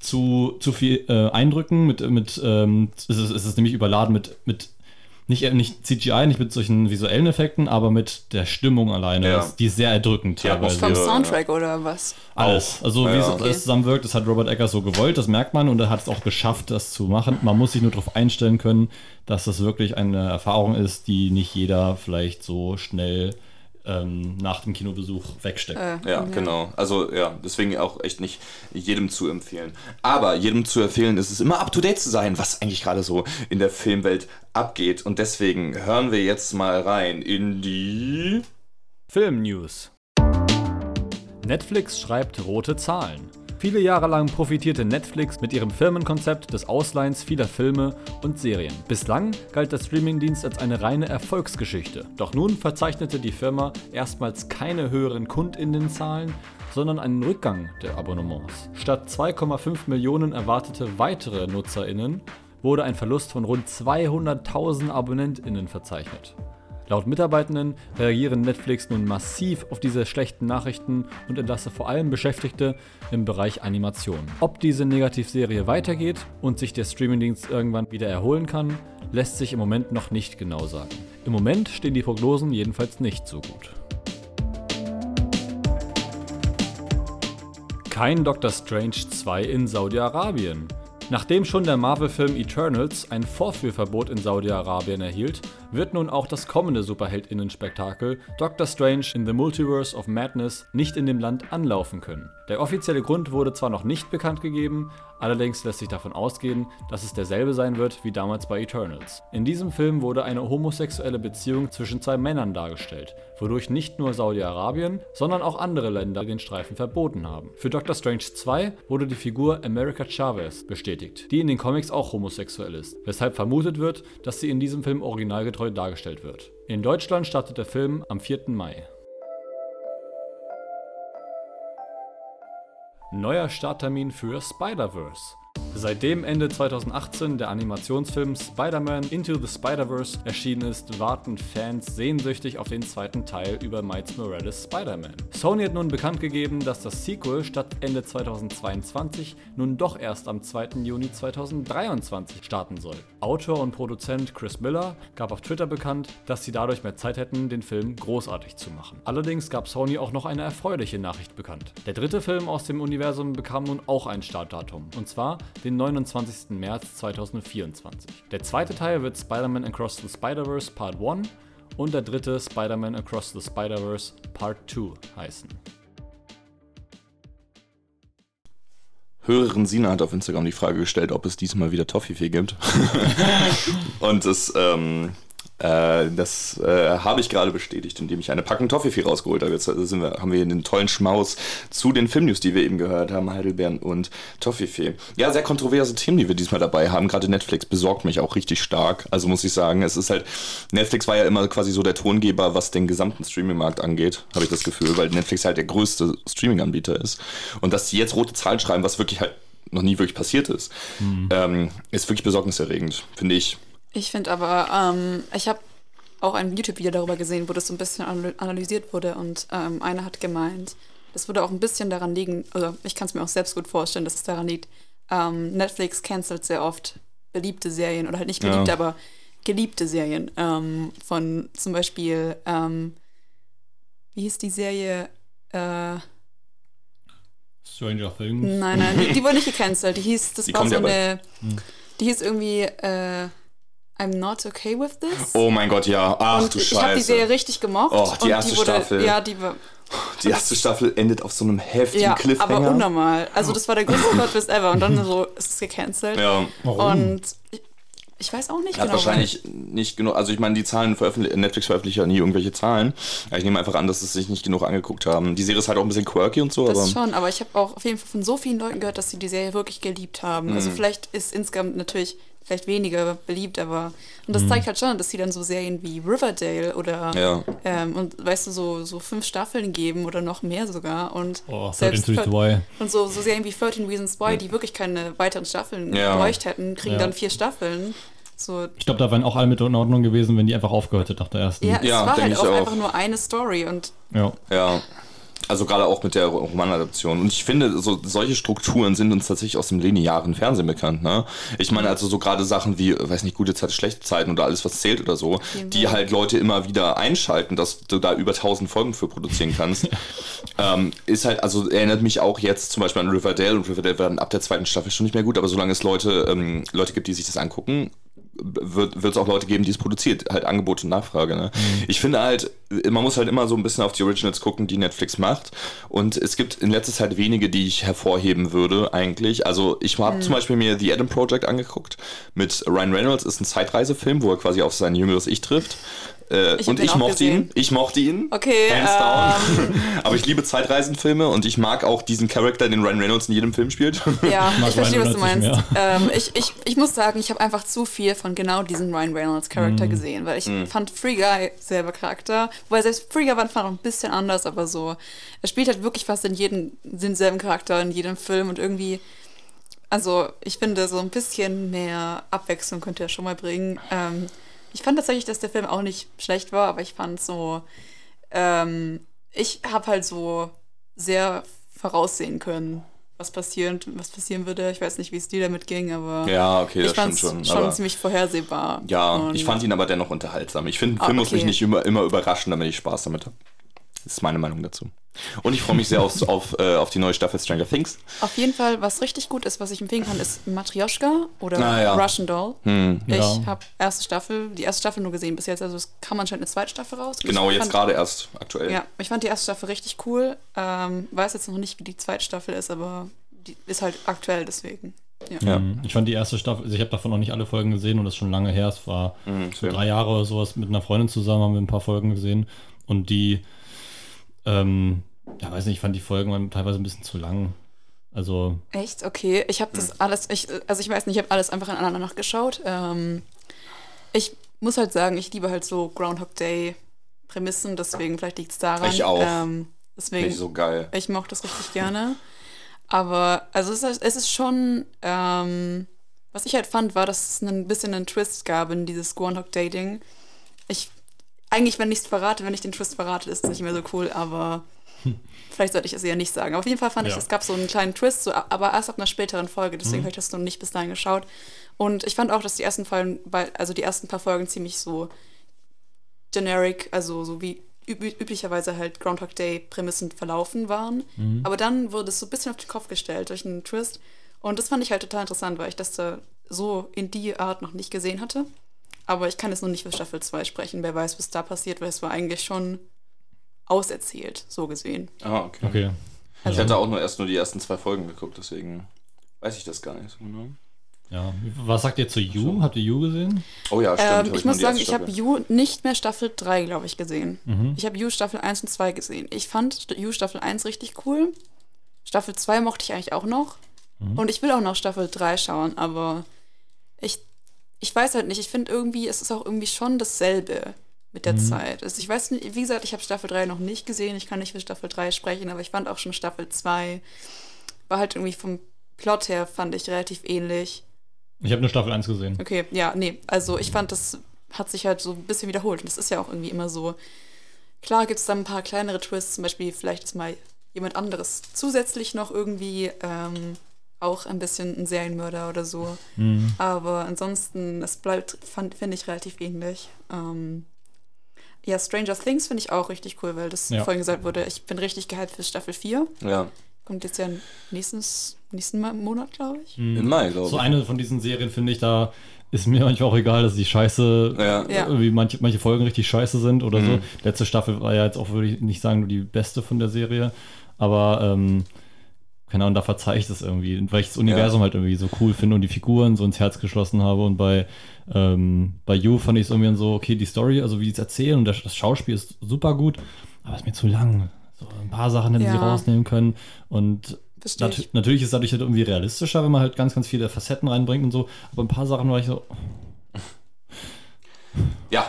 zu, zu viel äh, Eindrücken, mit, mit ähm, es, ist, es ist nämlich überladen mit, mit nicht, äh, nicht CGI, nicht mit solchen visuellen Effekten, aber mit der Stimmung alleine. Ja. Das- Die ist sehr erdrückend Die teilweise. Vom Ja, Soundtrack oder was? Alles. Also wie Ja. es Okay. alles zusammenwirkt, das hat Robert Eggers so gewollt, das merkt man und er hat es auch geschafft, das zu machen. Man muss sich nur darauf einstellen können, dass das wirklich eine Erfahrung ist, die nicht jeder vielleicht so schnell ähm, nach dem Kinobesuch wegsteckt. Äh, Ja, genau. Also ja, deswegen auch echt nicht jedem zu empfehlen. Aber jedem zu empfehlen ist es immer up to date zu sein, was eigentlich gerade so in der Filmwelt abgeht. Und deswegen hören wir jetzt mal rein in die. Film-News. Netflix schreibt rote Zahlen. Viele Jahre lang profitierte Netflix mit ihrem Firmenkonzept des Ausleihens vieler Filme und Serien. Bislang galt der Streamingdienst als eine reine Erfolgsgeschichte. Doch nun verzeichnete die Firma erstmals keine höheren Kundinnenzahlen, sondern einen Rückgang der Abonnements. Statt 2,5 Millionen erwartete weitere Nutzerinnen wurde ein Verlust von rund 200.000 Abonnentinnen verzeichnet. Laut Mitarbeitenden reagieren Netflix nun massiv auf diese schlechten Nachrichten und entlasse vor allem Beschäftigte im Bereich Animation. Ob diese Negativserie weitergeht und sich der Streamingdienst irgendwann wieder erholen kann, lässt sich im Moment noch nicht genau sagen. Im Moment stehen die Prognosen jedenfalls nicht so gut. Kein Doctor Strange 2 in Saudi-Arabien. Nachdem schon der Marvel-Film Eternals ein Vorführverbot in Saudi-Arabien erhielt, wird nun auch das kommende Superheldinnen-Spektakel Doctor Strange in the Multiverse of Madness nicht in dem Land anlaufen können. Der offizielle Grund wurde zwar noch nicht bekannt gegeben, allerdings lässt sich davon ausgehen, dass es derselbe sein wird wie damals bei Eternals. In diesem Film wurde eine homosexuelle Beziehung zwischen zwei Männern dargestellt, wodurch nicht nur Saudi-Arabien, sondern auch andere Länder den Streifen verboten haben. Für Doctor Strange 2 wurde die Figur America Chavez bestätigt, die in den Comics auch homosexuell ist, weshalb vermutet wird, dass sie in diesem Film originalgetreu dargestellt wird. In Deutschland startet der Film am 4. Mai. Neuer Starttermin für Spider-Verse. Seitdem Ende 2018 der Animationsfilm Spider-Man Into the Spider-Verse erschienen ist, warten Fans sehnsüchtig auf den zweiten Teil über Miles Morales Spider-Man. Sony hat nun bekannt gegeben, dass das Sequel statt Ende 2022 nun doch erst am 2. Juni 2023 starten soll. Autor und Produzent Chris Miller gab auf Twitter bekannt, dass sie dadurch mehr Zeit hätten, den Film großartig zu machen. Allerdings gab Sony auch noch eine erfreuliche Nachricht bekannt. Der dritte Film aus dem Universum bekam nun auch ein Startdatum, und zwar den 29. März 2024. Der zweite Teil wird Spider-Man Across the Spider-Verse Part 1 und der dritte Spider-Man Across the Spider-Verse Part 2 heißen. Hörerin Sina hat auf Instagram die Frage gestellt, ob es diesmal wieder Toffifee gibt. Und es, ähm, äh, das äh, habe ich gerade bestätigt, indem ich eine Packung Toffifee rausgeholt habe. Jetzt sind wir, haben wir hier den tollen Schmaus zu den Filmnews, die wir eben gehört haben, Heidelbeeren und Toffifee. Ja, sehr kontroverse Themen, die wir diesmal dabei haben. Gerade Netflix besorgt mich auch richtig stark. Also muss ich sagen, es ist halt, Netflix war ja immer quasi so der Tongeber, was den gesamten Streaming-Markt angeht, habe ich das Gefühl, weil Netflix halt der größte Streaming-Anbieter ist. Und dass sie jetzt rote Zahlen schreiben, was wirklich halt noch nie wirklich passiert ist, ähm, ist wirklich besorgniserregend, finde ich. Ich finde aber, ähm, ich habe auch ein YouTube-Video darüber gesehen, wo das so ein bisschen anal- analysiert wurde und ähm, einer hat gemeint, das würde auch ein bisschen daran liegen, oder ich kann es mir auch selbst gut vorstellen, dass es daran liegt, ähm, Netflix cancelt sehr oft beliebte Serien oder halt nicht Ja. beliebte, aber geliebte Serien ähm, von zum Beispiel, ähm, wie hieß die Serie? Äh, Stranger Things. nein, nein, die, die wurde nicht gecancelt. Die hieß, das Die war so ja eine, die hieß irgendwie äh, I'm not okay with this. Oh mein Gott, ja. Ach und du ich habe die Scheiße. Serie richtig gemocht. Oh, die und erste die wurde, Staffel. Ja, die war, Die erste Staffel endet auf so einem heftigen ja, Cliffhanger. aber unnormal. Also das war der größte Plot Twist ever. Und dann so ist es gecancelt. Ja. Und ich, ich weiß auch nicht Hat genau. wahrscheinlich nicht genug, also ich meine, die Zahlen veröffentlicht, Netflix veröffentlicht ja nie irgendwelche Zahlen. Ich nehme einfach an, dass sie sich nicht genug angeguckt haben. Die Serie ist halt auch ein bisschen quirky und so, Das aber. schon, aber ich habe auch auf jeden Fall von so vielen Leuten gehört, dass sie die Serie wirklich geliebt haben. Mhm. Also vielleicht ist insgesamt natürlich vielleicht weniger beliebt, aber und Mhm. das zeigt halt schon, dass sie dann so Serien wie Riverdale oder Ja. ähm, und weißt du, so, so fünf Staffeln geben oder noch mehr sogar und Oh, selbst 13 Reasons Why. und so, so Serien wie 13 Reasons Why, die wirklich keine weiteren Staffeln Ja. bräucht hätten, kriegen Ja. dann vier Staffeln. So, Ich glaube, da wären auch alle mit in Ordnung gewesen, wenn die einfach aufgehört hätten nach der ersten. ja, es Ja, war halt auch auch. einfach nur eine Story und Ja. Ja. Also gerade auch mit der Romanadaption. Und ich finde, so solche Strukturen sind uns tatsächlich aus dem linearen Fernsehen bekannt. Ne? Ich meine, also so gerade Sachen wie, weiß nicht, gute Zeit, schlechte Zeiten oder alles, was zählt oder so, die halt Leute immer wieder einschalten, dass du da über 1000 Folgen für produzieren kannst, ähm, ist halt, also erinnert mich auch jetzt zum Beispiel an Riverdale. Und Riverdale werden ab der zweiten Staffel schon nicht mehr gut, aber solange es Leute, ähm, Leute gibt, die sich das angucken, wird es auch Leute geben, die es produziert. Halt Angebot und Nachfrage. Ne? Ich finde halt, man muss halt immer so ein bisschen auf die Originals gucken, die Netflix macht. Und es gibt in letzter Zeit wenige, die ich hervorheben würde, eigentlich. Also ich habe zum Beispiel mir The Adam Project angeguckt mit Ryan Reynolds, ist ein Zeitreisefilm, wo er quasi auf sein jüngeres Ich trifft. Äh, Ich und ich mochte ihn. gesehen. Ich mochte ihn. Okay, Hands down. Aber ich liebe Zeitreisenfilme und ich mag auch diesen Charakter, den Ryan Reynolds in jedem Film spielt. Ja, ich verstehe, was du meinst. Ähm, ich, ich, ich muss sagen, ich habe einfach zu viel von genau diesem Ryan Reynolds Charakter Mhm. gesehen, weil ich fand Free Guy selber Charakter, wobei selbst Free Guy war einfach noch ein bisschen anders, aber so, er spielt halt wirklich fast in jedem, denselben Charakter in jedem Film und irgendwie, also ich finde, so ein bisschen mehr Abwechslung könnte er schon mal bringen. Ähm, ich fand tatsächlich, dass der Film auch nicht schlecht war, aber ich fand so, ähm, ich habe halt so sehr voraussehen können, was passieren, was passieren würde. Ich weiß nicht, wie es dir damit ging, aber Ja, okay, das ich fand schon. schon ziemlich vorhersehbar. Ja, Und- ich fand ihn aber dennoch unterhaltsam. Ich finde, ein Ah, Film muss mich okay. nicht immer, immer überraschen, damit ich Spaß damit habe. Das ist meine Meinung dazu. Und ich freue mich sehr auf, auf, äh, auf die neue Staffel Stranger Things. Auf jeden Fall, was richtig gut ist, was ich empfehlen kann, ist Matryoshka oder Ah, ja. Russian Doll. Hm. Ich Ja. habe erste Staffel, die erste Staffel nur gesehen bis jetzt, also es kam anscheinend eine zweite Staffel raus. Genau, jetzt gerade erst aktuell. Ja, ich fand die erste Staffel richtig cool. Ähm, weiß jetzt noch nicht, wie die zweite Staffel ist, aber die ist halt aktuell deswegen. Ja. Ja. Mhm. Ich fand die erste Staffel, also ich habe davon noch nicht alle Folgen gesehen und das ist schon lange her. Es war Mhm, so drei Jahre oder sowas mit einer Freundin zusammen, haben wir ein paar Folgen gesehen. Und die, ähm, ja, weiß nicht, ich fand die Folgen waren teilweise ein bisschen zu lang. Also, Echt? Okay. Ich habe das alles, ich, also ich weiß nicht, ich habe alles einfach aneinander nachgeschaut. Ähm, ich muss halt sagen, ich liebe halt so Groundhog Day Prämissen, deswegen vielleicht liegt es daran. Ich auch. Ähm, deswegen, Nicht so geil. ich mochte das richtig gerne. Aber, also es ist, es ist schon, ähm, was ich halt fand, war, dass es ein bisschen einen Twist gab in dieses Groundhog Day Ding. Ich, eigentlich, wenn ich es verrate, wenn ich den Twist verrate, ist es nicht mehr so cool, aber vielleicht sollte ich es eher nicht sagen. Auf jeden Fall fand ich, Ja. es gab so einen kleinen Twist, so, aber erst ab einer späteren Folge, deswegen habe ich das noch nicht bis dahin geschaut. Und ich fand auch, dass die ersten Folgen, also die ersten paar Folgen ziemlich so generic, also so wie üb üblicherweise halt Groundhog Day Prämissen verlaufen waren. Aber dann wurde es so ein bisschen auf den Kopf gestellt durch einen Twist. Und das fand ich halt total interessant, weil ich das da so in die Art noch nicht gesehen hatte. Aber ich kann jetzt noch nicht für Staffel 2 sprechen. Wer weiß, was da passiert, weil es war eigentlich schon auserzählt, so gesehen. Ah, okay. okay. Ich hatte auch nur erst nur die ersten zwei Folgen geguckt, deswegen weiß ich das gar nicht so genau. Ja. Was sagt ihr zu You? Habt ihr You gesehen? Oh ja, stimmt. Ähm, ich muss sagen, ich habe. You nicht mehr Staffel 3, glaube ich, gesehen. Mhm. Ich habe You Staffel 1 und 2 gesehen. Ich fand You Staffel 1 richtig cool. Staffel 2 mochte ich eigentlich auch noch. Mhm. Und ich will auch noch Staffel 3 schauen, aber ich, ich weiß halt nicht. Ich finde irgendwie, es ist auch irgendwie schon dasselbe mit Mhm. der Zeit. Also ich weiß nicht, wie gesagt, ich habe Staffel 3 noch nicht gesehen. Ich kann nicht für Staffel 3 sprechen, aber ich fand auch schon Staffel 2 war halt irgendwie vom Plot her, fand ich relativ ähnlich. Ich habe nur Staffel 1 gesehen. Okay, ja, nee, also ich fand, das hat sich halt so ein bisschen wiederholt. Und das ist ja auch irgendwie immer so. Klar gibt es da ein paar kleinere Twists, zum Beispiel vielleicht ist mal jemand anderes zusätzlich noch irgendwie ähm, auch ein bisschen ein Serienmörder oder so. Mhm. Aber ansonsten, es bleibt, fand- finde ich, relativ ähnlich. Ähm, ja, Stranger Things finde ich auch richtig cool, weil das Ja. vorhin gesagt wurde, ich bin richtig gehypt für Staffel 4. Ja, Kommt jetzt ja nächstes, nächsten Monat, glaube ich. im Mai, glaube ich. So eine von diesen Serien finde ich, da ist mir manchmal auch egal, dass die scheiße, Ja. Ja. irgendwie manche, manche Folgen richtig scheiße sind oder Mhm. so. Letzte Staffel war ja jetzt auch, würde ich nicht sagen, nur die beste von der Serie. Aber, ähm, keine Ahnung, da verzeihe ich das irgendwie, weil ich das Universum halt irgendwie so cool finde und die Figuren so ins Herz geschlossen habe. Und bei, ähm, bei You fand ich es irgendwie so, okay, die Story, also wie sie es erzählen und das, das Schauspiel ist super gut, aber es ist mir zu lang. So ein paar Sachen hätten sie Ja. rausnehmen können. Und Nat ich. natürlich ist es dadurch halt irgendwie realistischer, wenn man halt ganz, ganz viele Facetten reinbringt und so. Aber ein paar Sachen war ich so, Ja,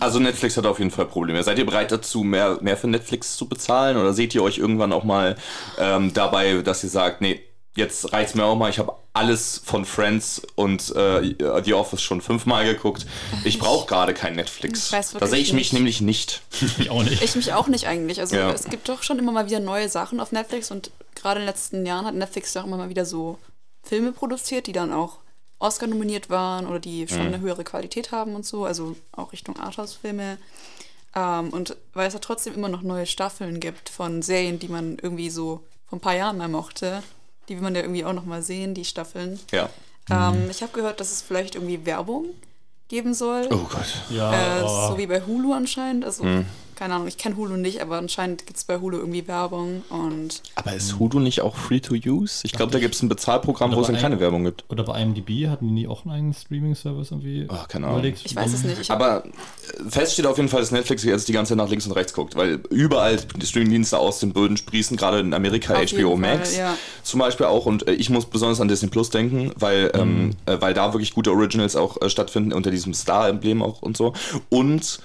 also Netflix hat auf jeden Fall Probleme. Seid ihr bereit dazu, mehr, mehr für Netflix zu bezahlen? Oder seht ihr euch irgendwann auch mal ähm, dabei, dass ihr sagt, nee, jetzt reicht's mir auch mal. Ich habe alles von Friends und äh, The Office schon fünfmal geguckt. Ich brauche gerade kein Netflix. Ich weiß da sehe ich mich nicht. nämlich nicht. Ich auch nicht. Ich mich auch nicht eigentlich. Also Ja. es gibt doch schon immer mal wieder neue Sachen auf Netflix und gerade in den letzten Jahren hat Netflix doch immer mal wieder so Filme produziert, die dann auch Oscar nominiert waren oder die schon eine höhere Qualität haben und so, also auch Richtung Arthouse-Filme. Ähm, und weil es ja trotzdem immer noch neue Staffeln gibt von Serien, die man irgendwie so vor ein paar Jahren mal mochte, die will man ja irgendwie auch noch mal sehen, die Staffeln. Ja. Ähm, ich habe gehört, dass es vielleicht irgendwie Werbung geben soll. Oh Gott. Ja, Äh, oh. so wie bei Hulu anscheinend. Also, Mhm. Keine Ahnung, ich kenne Hulu nicht, aber anscheinend gibt es bei Hulu irgendwie Werbung und Aber ist Hulu nicht auch free to use? Ich glaube, da gibt es ein Bezahlprogramm, wo es dann keine ein- Werbung gibt. Oder bei IMDb hatten die nie auch einen eigenen Streaming-Service irgendwie Ach, keine Ahnung. überlegt? ich weiß es nicht. Aber äh, fest steht auf jeden Fall, dass Netflix jetzt die ganze Zeit nach links und rechts guckt, weil überall die Streamingdienste aus den Böden sprießen, gerade in Amerika Auf HBO jeden Fall, Max ja. zum Beispiel auch. Und äh, ich muss besonders an Disney Plus denken, weil, ähm, äh, weil da wirklich gute Originals auch äh, stattfinden, unter diesem Star-Emblem auch und so. Und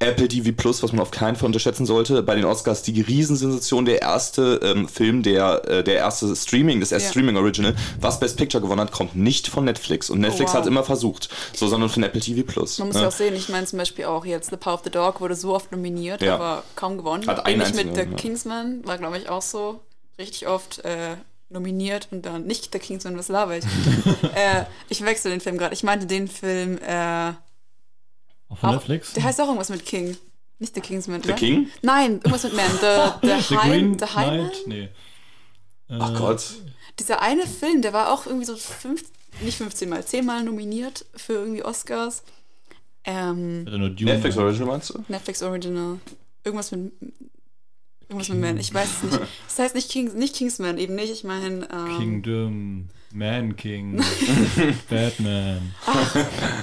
Apple TV Plus, was man auf keinen Fall unterschätzen sollte, bei den Oscars die Riesensensation, der erste ähm, Film, der, äh, der erste Streaming, das erste Ja. Streaming Original, was Best Picture gewonnen hat, kommt nicht von Netflix. Und Netflix Oh, wow. hat immer versucht, so, sondern von Apple TV Plus. man muss ne? ja auch sehen, ich meine zum Beispiel auch jetzt The Power of the Dog wurde so oft nominiert, Ja. aber kaum gewonnen. Hat einen Ähnlich mit The. Kingsman war, glaube ich, auch so richtig oft äh, nominiert und dann nicht The Kingsman, was laber ich? äh, ich wechsle den Film gerade. Ich meinte den Film, äh, Auch von auch, Netflix? der heißt auch irgendwas mit King. Nicht The Kingsman, The oder? King? Nein, irgendwas mit Man. The, the, The High, Green the? Knight? Nee. Ach Äh, Gott. Dieser eine Film, der war auch irgendwie so fünf, nicht 15 Mal, 10 Mal nominiert für irgendwie Oscars. Ähm, Netflix Original meinst du? Netflix Original. Irgendwas mit. Irgendwas mit Man. Ich weiß es nicht. Das heißt nicht, King, nicht Kingsman, eben nicht. Ich meine. Ähm, Kingdom, Man King, Batman.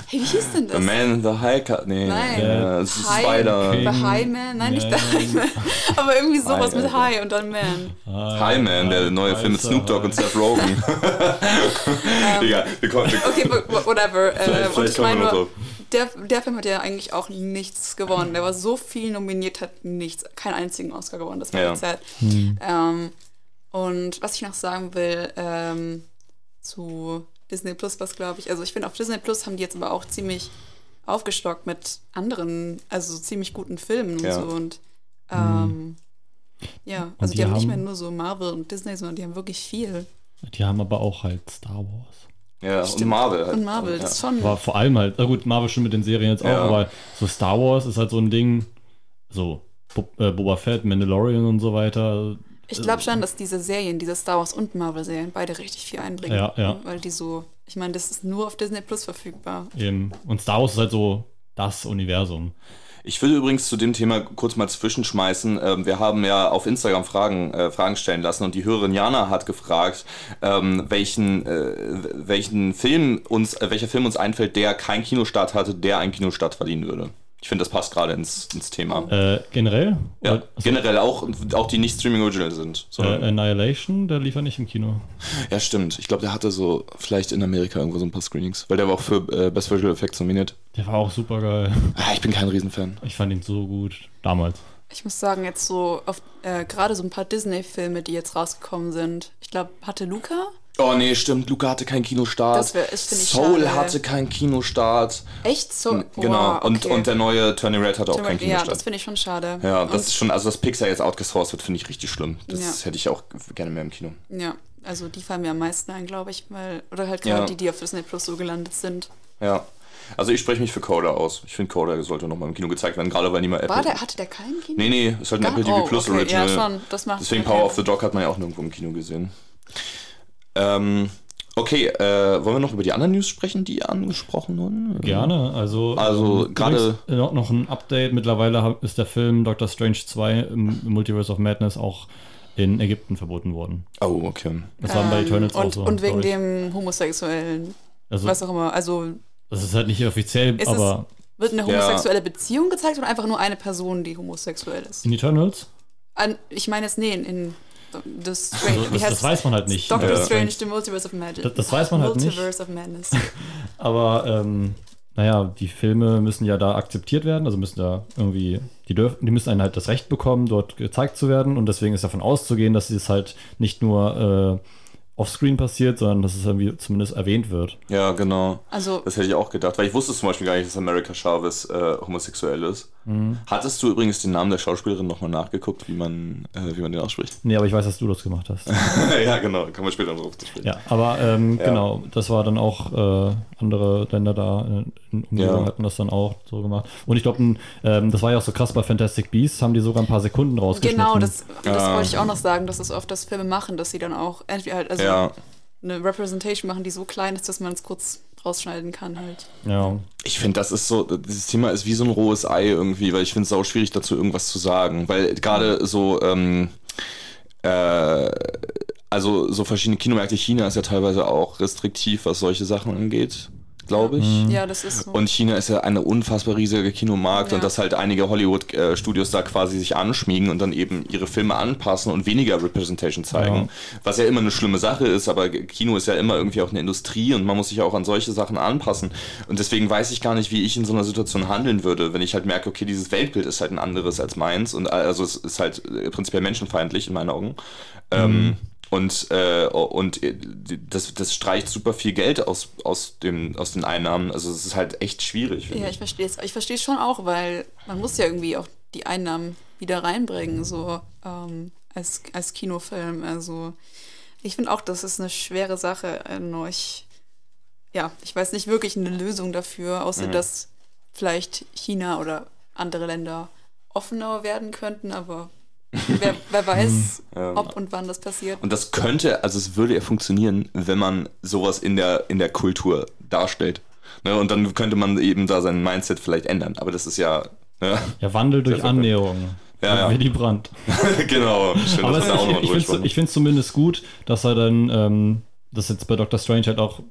hey, wie hieß denn das? The Man in the High Cut. Nee, Nein. äh, es ist High- Spider. King. The High Man? Nein, nicht The Man. High Man. Aber irgendwie sowas High, mit High und dann Man. Hi Man, der neue Film mit Snoop Dogg und Seth Rogen. Egal, wir kommen. Wir, Okay, whatever. Äh, Vielleicht- und vielleicht ich kommen wir noch drauf. der, der Film hat ja eigentlich auch nichts gewonnen. Der war so viel nominiert, hat nichts, keinen einzigen Oscar gewonnen. Das war Ja. ja. sad. Ähm, und was ich noch sagen will, ähm, zu Disney Plus, was glaube ich, also ich finde auf Disney Plus haben die jetzt aber auch ziemlich aufgestockt mit anderen, also ziemlich guten Filmen und Ja. so und ähm, ja, also die die, haben nicht mehr nur so Marvel und Disney, sondern die haben wirklich viel. Die haben aber auch halt Star Wars. ja, und Stimmt. Marvel. halt. Und Marvel, das ist schon. Aber vor allem halt, na gut, Marvel schon mit den Serien jetzt auch, Ja. aber so Star Wars ist halt so ein Ding, so äh, Boba Fett, Mandalorian und so weiter. Ich glaube schon, dass diese Serien, diese Star Wars und Marvel-Serien, beide richtig viel einbringen. Ja, ja. Weil die so, ich meine, das ist nur auf Disney Plus verfügbar. Eben. Und Star Wars ist halt so das Universum. Ich würde übrigens zu dem Thema kurz mal zwischenschmeißen. Ähm, wir haben ja auf Instagram Fragen, äh, Fragen stellen lassen und die Hörerin Jana hat gefragt, ähm, welchen, äh, welchen Film uns, äh, welcher Film uns einfällt, der keinen Kinostart hatte, der einen Kinostart verdienen würde. Ich finde, das passt gerade ins, ins Thema. Äh, generell? Ja, also, generell auch, auch die nicht Streaming Original sind. äh, Annihilation, der lief ja nicht im Kino. Ja, stimmt. Ich glaube, der hatte so vielleicht in Amerika irgendwo so ein paar Screenings, weil der war auch für äh, Best Visual Effects nominiert. Der war auch super geil. Ah, ich bin kein Riesenfan. Ich fand ihn so gut. Damals. Ich muss sagen, jetzt so auf äh, gerade so ein paar Disney-Filme, die jetzt rausgekommen sind. Ich glaube, hatte Luca? Oh nee, stimmt. Luca hatte keinen Kinostart. Das wär- das ich Soul schade. hatte keinen Kinostart. Echt so? Genau. Wow, und, okay. und der neue Turning Red hatte auch keinen Ja, das Kinostart. finde ich schon schade. Ja, das und, ist schon, also dass Pixar jetzt outgesourced wird, finde ich richtig schlimm. Das Ja. hätte ich auch gerne mehr im Kino. Ja, also die fallen mir am meisten ein, glaube ich, weil, oder halt Ja. gerade die, die auf Disney Plus so gelandet sind. Ja. Also ich spreche mich für Coda aus. Ich finde Coda sollte nochmal im Kino gezeigt werden, gerade weil niemand Apple. War der, hatte der keinen Kino? nee, nee, ist halt ein Gar- Apple TV oh, Plus okay, Original. Ja, schon, das macht Deswegen. Power of the Dog hat man ja auch nirgendwo im Kino gesehen. Ähm, okay, äh, wollen wir noch über die anderen News sprechen, die angesprochen wurden? Gerne. Also, Also, ähm, gerade- übrigens, äh, noch, noch ein Update. Mittlerweile ist der Film Doctor Strange 2 im Multiverse of Madness auch in Ägypten verboten worden. Oh, okay. Das waren bei Ähm, Eternals auch und, so. und wegen dem homosexuellen, Also, was auch immer. Also das ist halt nicht offiziell, Ist es- aber wird eine Ja. homosexuelle Beziehung gezeigt oder einfach nur eine Person, die homosexuell ist? in Eternals? An, ich meine jetzt, nee, in, in The Strange. Also, das, das weiß man halt nicht. Doctor Ja. Strange, The Multiverse of Madness. Das- das weiß man halt nicht. Multiverse of Madness. Aber ähm, naja, die Filme müssen ja da akzeptiert werden, also müssen da irgendwie, die dürfen, die müssen einen halt das Recht bekommen, dort gezeigt zu werden und deswegen ist davon auszugehen, dass es halt nicht nur offscreen passiert, sondern dass es irgendwie zumindest erwähnt wird. Ja, genau. Also, Das hätte ich auch gedacht, weil ich wusste zum Beispiel gar nicht, dass America Chavez äh, homosexuell ist. Hattest du übrigens den Namen der Schauspielerin nochmal nachgeguckt, wie man, äh, wie man den ausspricht? Nee, aber ich weiß, dass du das gemacht hast. ja, genau, kommen wir später noch drauf zu sprechen. Ja, aber ähm, Ja. genau, das war dann auch, äh, andere Länder da in, in Umgebung Ja. hatten das dann auch so gemacht. Und ich glaube, ähm, das war ja auch so krass bei Fantastic Beasts, haben die sogar ein paar Sekunden rausgeschnitten. genau, das, das Ah. wollte ich auch noch sagen, dass es oft das Filme machen, dass sie dann auch entweder halt also Ja, eine Representation machen, die so klein ist, dass man es kurz rausschneiden kann halt. Ja, ich finde, das ist so, dieses Thema ist wie so ein rohes Ei irgendwie, weil ich finde es auch schwierig dazu irgendwas zu sagen, weil gerade so, ähm, äh, also so verschiedene Kinomärkte, China ist ja teilweise auch restriktiv, was solche Sachen angeht, glaube ich. Ja, das ist so. Und China ist ja eine unfassbar riesige Kinomarkt Ja. und dass halt einige Hollywood-Studios da quasi sich anschmiegen und dann eben ihre Filme anpassen und weniger Representation zeigen. Ja. Was ja immer eine schlimme Sache ist, aber Kino ist ja immer irgendwie auch eine Industrie und man muss sich auch an solche Sachen anpassen. Und deswegen weiß ich gar nicht, wie ich in so einer Situation handeln würde, wenn ich halt merke, okay, dieses Weltbild ist halt ein anderes als meins und also es ist halt äh, prinzipiell menschenfeindlich in meinen Augen. Ähm, und, äh, und das, das streicht super viel Geld aus, aus, dem, aus den Einnahmen. Also es ist halt echt schwierig. Ja, ich verstehe es. Ich verstehe es schon auch, weil man muss ja irgendwie auch die Einnahmen wieder reinbringen, so ähm, als, als Kinofilm. Also ich finde auch, das ist eine schwere Sache. nur Ich, ja, ich weiß nicht wirklich eine Lösung dafür, außer dass vielleicht China oder andere Länder offener werden könnten, aber wer, wer weiß, Ja. ob und wann das passiert. Und das könnte, also es würde ja funktionieren, wenn man sowas in der, in der Kultur darstellt. Ne, und dann könnte man eben da sein Mindset vielleicht ändern. Aber das ist ja. Ne? ja Wandel durch. Annäherung. Ja, ja. Willy Brandt. genau. Schön, Aber dass es, wir da auch ich, noch ich, finde es zumindest gut, dass er dann, ähm, dass jetzt bei Doctor Strange halt auch,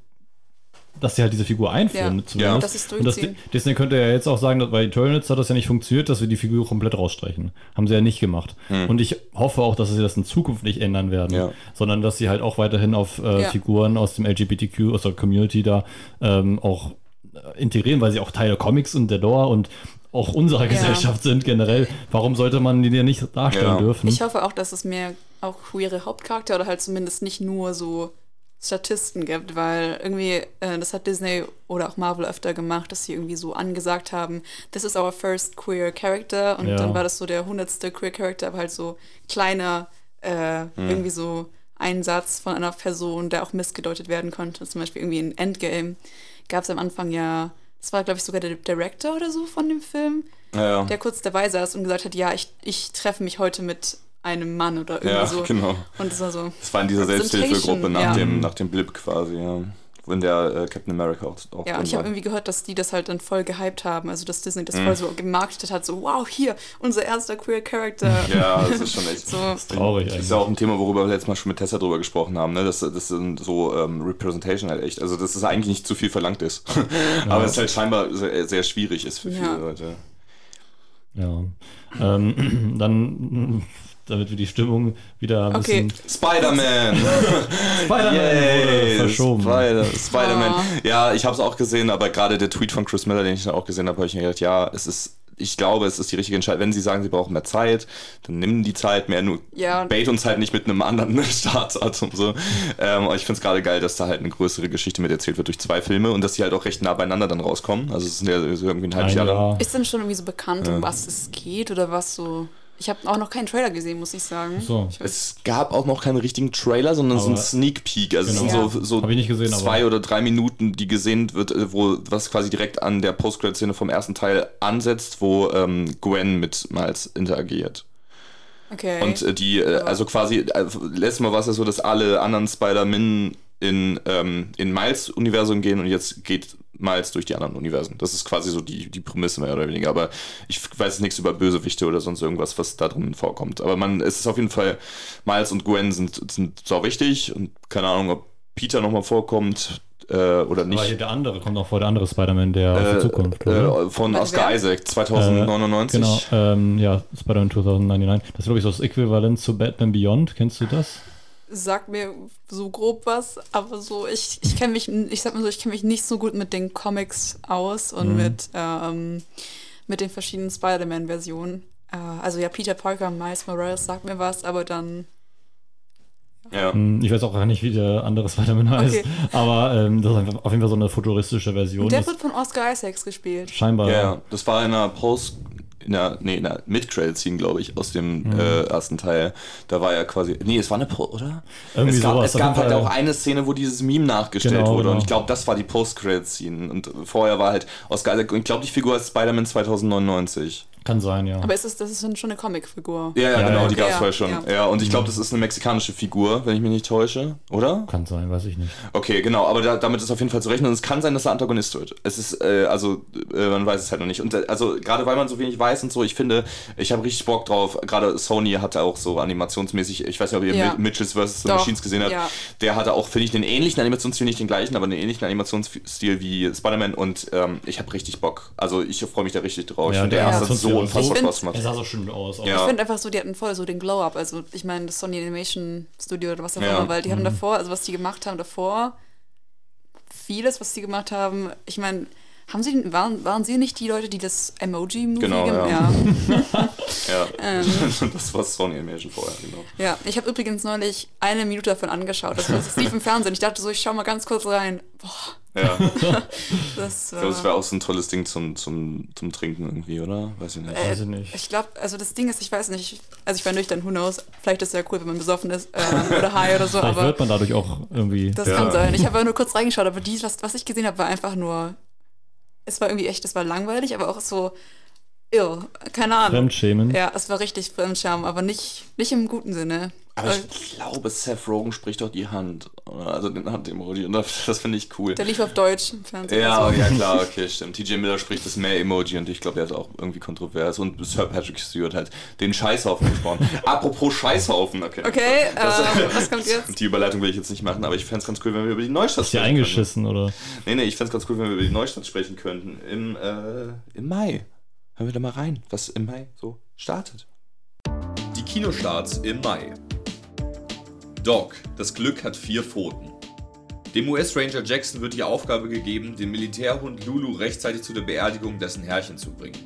dass sie halt diese Figur einführen. Ja. zumindest. Ja. Das ist Und das. Disney könnte ja jetzt auch sagen, dass bei Eternals hat das ja nicht funktioniert, dass wir die Figur komplett rausstreichen. Haben sie ja nicht gemacht. Und ich hoffe auch, dass sie das in Zukunft nicht ändern werden. Ja. sondern dass sie halt auch weiterhin auf äh, Ja. Figuren aus dem LGBTQ, aus der Community da ähm, auch äh, integrieren, weil sie auch Teil der Comics und der Lore und auch unserer Gesellschaft sind generell. Warum sollte man die denn nicht darstellen Ja. dürfen? Ich hoffe auch, dass es mehr auch queere Hauptcharakter oder halt zumindest nicht nur so Statisten gibt, weil irgendwie, äh, das hat Disney oder auch Marvel öfter gemacht, dass sie irgendwie so angesagt haben, this is our first queer character und Ja. dann war das so der hundertste queer character, aber halt so kleiner, äh, irgendwie so ein Satz von einer Person, der auch missgedeutet werden konnte. Zum Beispiel irgendwie in Endgame gab es am Anfang ja, das war glaube ich sogar der Director oder so von dem Film, ja. der kurz dabei saß und gesagt hat, ja, ich, ich treffe mich heute mit einem Mann oder irgendwie ja so. genau. Und es war so, Das war in dieser Selbsthilfegruppe nach, Ja. dem, nach dem Blip quasi, ja. Wo in der äh, Captain America auch, auch ja, und ich habe irgendwie gehört, dass die das halt dann voll gehypt haben, also dass Disney Mhm. das voll so gemarketet hat, so, wow, hier, unser erster queer Character. Ja, das ist schon echt. So. das ist Traurig Das ist eigentlich. ja auch ein Thema, worüber wir letztes Mal schon mit Tessa drüber gesprochen haben, ne? dass das sind so ähm, Representation halt echt. Also, dass es eigentlich nicht zu viel verlangt ist. Aber es halt scheinbar sehr, sehr schwierig ist für viele Ja. Leute. Ja. Ähm, dann, damit wir die Stimmung wieder ein Okay. bisschen. Spider-Man! Spider-Man wurde verschoben. Spider- Spider-Man. Ah. Ja, ich habe es auch gesehen, aber gerade der Tweet von Chris Miller, den ich dann auch gesehen habe, habe ich mir gedacht, ja, es ist. Ich glaube, es ist die richtige Entscheidung. Wenn sie sagen, sie brauchen mehr Zeit, dann nimm die Zeit mehr. Nur Ja, bait uns halt nicht mit einem anderen Startdatum. So. Ähm, aber ich finde es gerade geil, dass da halt eine größere Geschichte mit erzählt wird durch zwei Filme und dass die halt auch recht nah beieinander dann rauskommen. Also es sind ja so irgendwie ein halbes Jahr. Ist denn schon irgendwie so bekannt, um was es geht oder was so? Ich habe auch noch keinen Trailer gesehen, muss ich sagen. So. Ich Es gab auch noch keinen richtigen Trailer, sondern so ein Aber- Sneak Peek. Also es Genau. sind so, so nicht gesehen, zwei aber- oder drei Minuten, die gesehen wird, äh, wo was quasi direkt an der Post-Credit-Szene vom ersten Teil ansetzt, wo ähm, Gwen mit Miles interagiert. okay. Und äh, die, äh, also quasi, äh, letztes Mal war es ja so, dass alle anderen Spider-Man in, ähm, in Miles Universum gehen und jetzt geht Miles durch die anderen Universen. Das ist quasi so die, die Prämisse mehr oder weniger. Aber ich weiß nichts über Bösewichte oder sonst irgendwas, was da drin vorkommt. Aber man, es ist auf jeden Fall, Miles und Gwen sind, sind sau wichtig und keine Ahnung, ob Peter nochmal vorkommt äh, oder Aber nicht. hier der andere kommt noch vor, der andere Spider-Man, der aus der Zukunft. oder? äh, von Oscar wer? Isaac, 2099. Genau, ähm, ja, Spider-Man 2099. Das ist, glaube ich, so das Äquivalent zu Batman Beyond. Kennst du das? Sag mir so grob was, aber so, ich, ich kenne mich, ich sag mal so, ich kenne mich nicht so gut mit den Comics aus und Mhm. mit, ähm, mit den verschiedenen Spider-Man-Versionen. Äh, also ja, Peter Parker, Miles Morales sagt mir was, aber dann, Ja. Hm, Ich weiß auch gar nicht, wie der andere Spider-Man heißt. Okay. Aber ähm, das ist einfach auf jeden Fall so eine futuristische Version. Und der Das- wird von Oscar Isaacs gespielt. scheinbar. Ja, ja, das war in einer Post, in der, nee, in der Mid-Credit-Scene, glaube ich, aus dem Mhm. äh, ersten Teil. Da war ja quasi, nee, es war eine Post, oder? Irgendwie es gab, sowas, es gab halt auch eine Szene, wo dieses Meme nachgestellt Genau, wurde. genau. Und ich glaube, das war die Post-Credit-Scene. Und vorher war halt Oscar Isaac, und ich glaube, die Figur ist Spider-Man 2099. Kann sein, ja. Aber ist es, das ist schon eine Comicfigur. Ja, ja, Ja, genau, ja. die gab es Ja, vorher schon. ja. Ja. und ich glaube, das ist eine mexikanische Figur, wenn ich mich nicht täusche, oder? Kann sein, weiß ich nicht. Okay, genau, aber da, damit ist auf jeden Fall zu rechnen. Und es kann sein, dass er Antagonist wird. Es ist, äh, also, äh, man weiß es halt noch nicht. Und äh, also, gerade weil man so wenig weiß und so, ich finde, ich habe richtig Bock drauf. Gerade Sony hatte auch so animationsmäßig, ich weiß nicht, ob ihr Mitchells vs. the Machines gesehen habt. ja. Der hatte auch, finde ich, den ähnlichen Animationsstil, nicht den gleichen, aber einen ähnlichen Animationsstil wie Spider-Man. Und ähm, ich habe richtig Bock. Also, ich freue mich da richtig drauf. ich Ja, finde, der der erste so war unfassbar so- Spaß gemacht. Er sah so schön aus. Ja. Ich finde einfach so, die hatten voll so den Glow-Up. Also ich meine, das Sony Animation Studio oder was auch Ja. immer, weil die Mhm. haben davor, also was die gemacht haben davor, vieles, was die gemacht haben, ich meine, haben sie, waren, waren sie nicht die Leute, die das Emoji-Movie Genau, gem- ja. ja. Ja. Ähm. das war Sony Animation vorher, genau. Ja, ich habe übrigens neulich eine Minute davon angeschaut. Das, das lief im Fernsehen. Ich dachte so, ich schau mal ganz kurz rein. Boah, Ja. das Ich glaube, das war. wäre auch so ein tolles Ding zum, zum, zum Trinken irgendwie, oder? Weiß ich nicht. Weiß ich nicht. Ich glaube, also das Ding ist, ich weiß nicht, also ich war nüchtern, who knows. Vielleicht ist es ja cool, wenn man besoffen ist äh, oder high oder so, Vielleicht aber wird man dadurch auch irgendwie. das Ja. kann sein. Ich habe nur kurz reingeschaut, aber dies, was, was ich gesehen habe, war einfach nur, es war irgendwie echt, es war langweilig, aber auch so, irr, keine Ahnung. Fremdschämen. Ja, es war richtig Fremdscham, aber nicht, nicht im guten Sinne. Aber Weil ich glaube, Seth Rogen spricht doch die Hand. oder? Also den Hand-Emoji. Und das, das finde ich cool. der lief auf Deutsch im Fernsehen. Ja, also. ja, klar, okay, stimmt. TJ Miller spricht das mehr-Emoji und ich glaube, er ist auch irgendwie kontrovers. Und Sir Patrick Stewart hat den Scheißhaufen gesprochen. Apropos Scheißhaufen, okay. Okay, Das- ähm, was kommt jetzt? Die Überleitung will ich jetzt nicht machen, aber ich fände es ganz cool, wenn wir über die Neustadt Ist hier sprechen eingeschissen, oder? könnten. Nee, nee, ich fände es ganz cool, wenn wir über die Neustadt sprechen könnten. Im, äh, im Mai. Hören wir da mal rein, was im Mai so startet. Die Kinostarts im Mai. Dog, das Glück hat vier Pfoten. Dem US-Ranger Jackson wird die Aufgabe gegeben, den Militärhund Lulu rechtzeitig zu der Beerdigung dessen Herrchen zu bringen.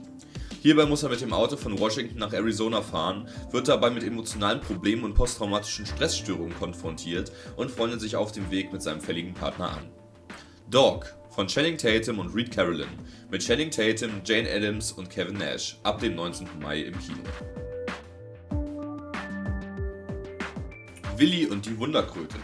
Hierbei muss er mit dem Auto von Washington nach Arizona fahren, wird dabei mit emotionalen Problemen und posttraumatischen Stressstörungen konfrontiert und freundet sich auf dem Weg mit seinem fälligen Partner an. Dog von Channing Tatum und Reed Carolyn mit Channing Tatum, Jane Addams und Kevin Nash ab dem 19. Mai im Kino. Willi und die Wunderkröte.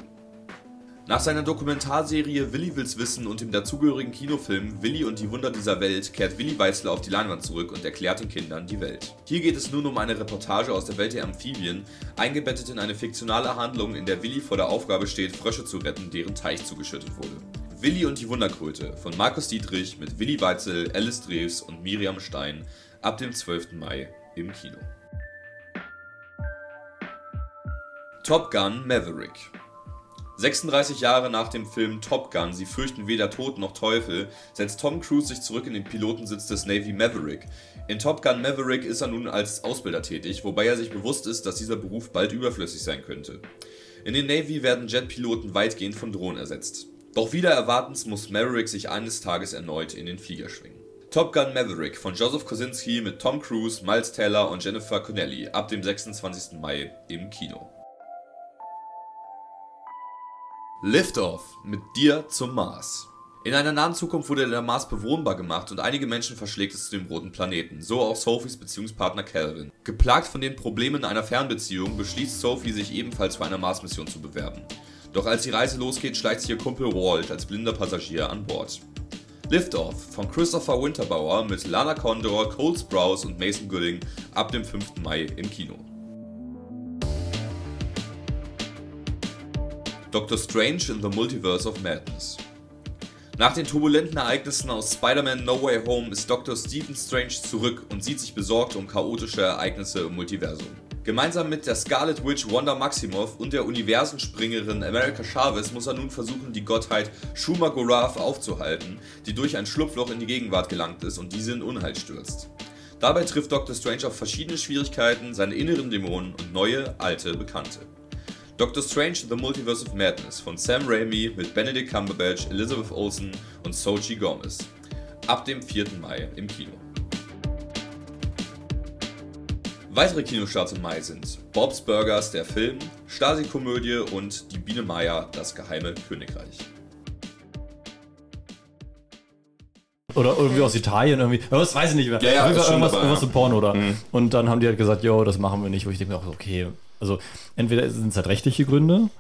Nach seiner Dokumentarserie Willi will's wissen und dem dazugehörigen Kinofilm Willi und die Wunder dieser Welt kehrt Willi Weizler auf die Leinwand zurück und erklärt den Kindern die Welt. Hier geht es nun um eine Reportage aus der Welt der Amphibien, eingebettet in eine fiktionale Handlung, in der Willi vor der Aufgabe steht, Frösche zu retten, deren Teich zugeschüttet wurde. Willi und die Wunderkröte von Markus Dietrich mit Willi Weitzel, Alice Drews und Miriam Stein ab dem 12. Mai im Kino. Top Gun Maverick 36 Jahre nach dem Film Top Gun, Sie fürchten weder Tod noch Teufel, setzt Tom Cruise sich zurück in den Pilotensitz des Navy Maverick. In Top Gun Maverick ist er nun als Ausbilder tätig, wobei er sich bewusst ist, dass dieser Beruf bald überflüssig sein könnte. In den Navy werden Jetpiloten weitgehend von Drohnen ersetzt. Doch wieder erwartens muss Maverick sich eines Tages erneut in den Flieger schwingen. Top Gun Maverick von Joseph Kosinski mit Tom Cruise, Miles Teller und Jennifer Connelly ab dem 26. Mai im Kino. Liftoff mit dir zum Mars. In einer nahen Zukunft wurde der Mars bewohnbar gemacht und einige Menschen verschlägt es zu dem roten Planeten, so auch Sophies Beziehungspartner Calvin. Geplagt von den Problemen einer Fernbeziehung beschließt Sophie, sich ebenfalls für eine Mars-Mission zu bewerben. Doch als die Reise losgeht, schleicht sich ihr Kumpel Walt als blinder Passagier an Bord. Liftoff von Christopher Winterbauer mit Lana Condor, Cole Sprouse und Mason Gooding ab dem 5. Mai im Kino. Doctor Strange in the Multiverse of Madness. Nach den turbulenten Ereignissen aus Spider-Man No Way Home ist Dr. Stephen Strange zurück und sieht sich besorgt um chaotische Ereignisse im Multiversum. Gemeinsam mit der Scarlet Witch Wanda Maximoff und der Universenspringerin America Chavez muss er nun versuchen, die Gottheit Shuma Gorath aufzuhalten, die durch ein Schlupfloch in die Gegenwart gelangt ist und diese in Unheil stürzt. Dabei trifft Dr. Strange auf verschiedene Schwierigkeiten, seine inneren Dämonen und neue, alte Bekannte. Doctor Strange the Multiverse of Madness von Sam Raimi mit Benedict Cumberbatch, Elizabeth Olsen und Sochi Gomez. Ab dem 4. Mai im Kino. Weitere Kinostarts im Mai sind Bob's Burgers, der Film, Stasi-Komödie und Die Biene Maya, das geheime Königreich. Oder irgendwie aus Italien irgendwie. Aber das weiß ich nicht mehr. Ja, ja, irgendwas, irgendwas ja. mit Porno oder. Mhm. Und dann haben die halt gesagt, yo, das machen wir nicht. Wo ich denke mir auch, okay. Also entweder sind es halt rechtliche Gründe,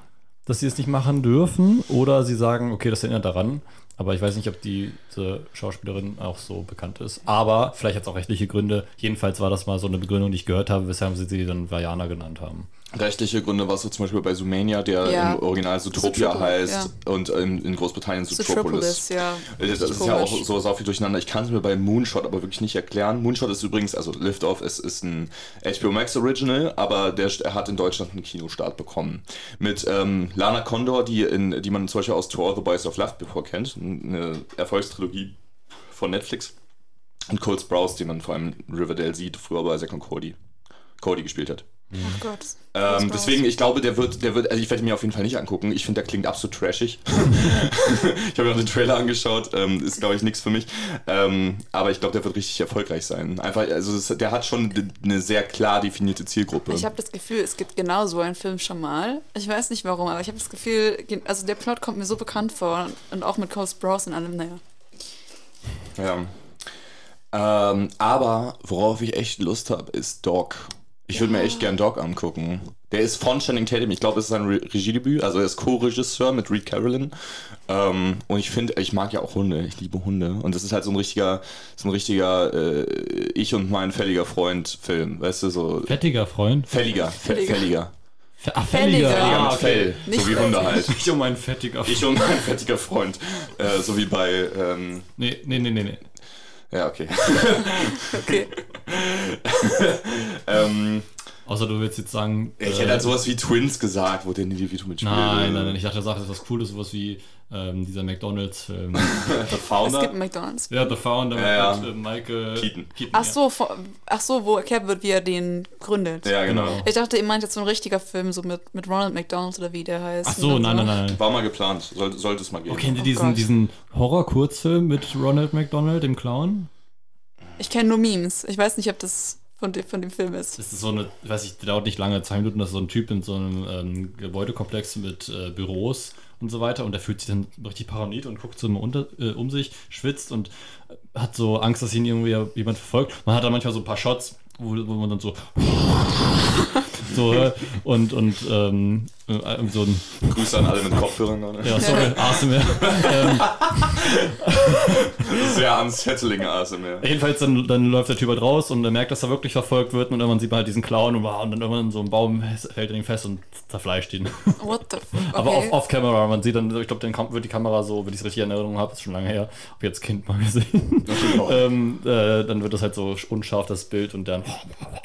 dass sie es nicht machen dürfen, oder sie sagen, okay, das erinnert daran. Aber ich weiß nicht, ob diese Schauspielerin auch so bekannt ist. Aber vielleicht hat es auch rechtliche Gründe. Jedenfalls war das mal so eine Begründung, die ich gehört habe, weshalb sie sie dann Vajana genannt haben. Rechtliche Gründe war es so zum Beispiel bei Zoomania, der Ja. im Original Zootopia Zootopia, heißt und in, in Großbritannien Zootropolis, ja. Das Richtig ist ja auch so, so viel durcheinander. Ich kann es mir bei Moonshot aber wirklich nicht erklären. Moonshot ist übrigens, also Liftoff ist, ist ein HBO Max Original, aber der er hat in Deutschland einen Kinostart bekommen. Mit ähm, Lana Condor, die, in, die man zum Beispiel aus To All the Boys of Love Before kennt, eine Erfolgstrilogie von Netflix. Und Cole Sprouse, den man vor allem in Riverdale sieht, früher bei und Cody, Cody gespielt hat. Oh Gott. Ähm, deswegen, ich glaube, der wird, der wird, also ich werde ihn mir auf jeden Fall nicht angucken. Ich finde, der klingt absolut trashig. ich habe mir auch den Trailer angeschaut, ähm, ist, glaube ich, nichts für mich. Ähm, aber ich glaube, der wird richtig erfolgreich sein. Einfach, also es, der hat schon eine sehr klar definierte Zielgruppe. Ich habe das Gefühl, es gibt genau so einen Film schon mal. Ich weiß nicht warum, aber ich habe das Gefühl, also der Plot kommt mir so bekannt vor und auch mit Cole Sprouse und allem, naja. Ja. Ähm, aber worauf ich echt Lust habe, ist Dog. Ich würde mir echt gern Dog angucken. Der ist von Channing Tatum. Ich glaube, es ist sein Re Regiedebüt. Also er ist Co-Regisseur mit Reed Carolyn. Ähm, und ich finde, ich mag ja auch Hunde. Ich liebe Hunde. Und das ist halt so ein richtiger, so ein richtiger äh, Ich und mein fälliger Freund Film. Weißt du, so Fettiger Freund. fälliger. Fälliger. Fälliger. Ach, Fälliger. Fälliger Ah, mit okay. Fell. Nicht so wie Hunde halt. Ich um ein fettiger Freund. Ich und mein fettiger Freund. Äh, so wie bei, ähm, Nee, nee, nee, nee. nee. Ja, okay. Okay. ähm, Außer du willst jetzt sagen. ich äh, hätte halt sowas wie Twins gesagt, wo der Danny DeVito mitspielt. Nein, nein, nein. Ich dachte, er sagt etwas Cooles, sowas wie ähm, dieser McDonalds-Film. The Es gibt Founder. einen McDonalds. ja, The Founder Ja, ja. mit äh, Michael Keaton. Ach so, vor- ach so, wo erklärt wird, wie er den gründet. Ja, genau. Genau. Ich dachte, ihr meint jetzt so ein richtiger Film, so mit, mit Ronald McDonald oder wie der heißt. Ach so, nein, dann nein, nein. War mal geplant. Sollte, sollte es mal geben. Oh, kennt ihr Oh diesen, Gott. diesen Horror-Kurzfilm mit Ronald McDonald, dem Clown? Ich kenne nur Memes. Ich weiß nicht, ob das von, de, von dem Film ist. Das ist so eine, ich weiß der dauert nicht lange, zwei Minuten, das ist so ein Typ in so einem ähm, Gebäudekomplex mit äh, Büros und so weiter und der fühlt sich dann richtig paranoid und guckt so unter, äh, um sich, schwitzt und äh, hat so Angst, dass ihn irgendwie jemand verfolgt. Man hat dann manchmal so ein paar Shots, wo, wo man dann so so äh, und und ähm, äh, so ein Grüße an alle mit Kopfhörern. Ne? ja sorry ASMR ähm, Sehr unsettling ASMR. Jedenfalls dann, dann läuft der Typ halt raus und er merkt, dass er wirklich verfolgt wird und irgendwann sieht man halt diesen Clown und, wow, und dann irgendwann so ein Baum fällt in ihn fest und zerfleischt ihn. What the fuck? Aber Okay. off, off camera, man sieht dann, ich glaube, dann kam- wird die Kamera so, wenn ich es richtig in Erinnerung habe, ist schon lange her, hab jetzt Kind mal gesehen. ähm, äh, dann wird das halt so unscharf, das Bild und dann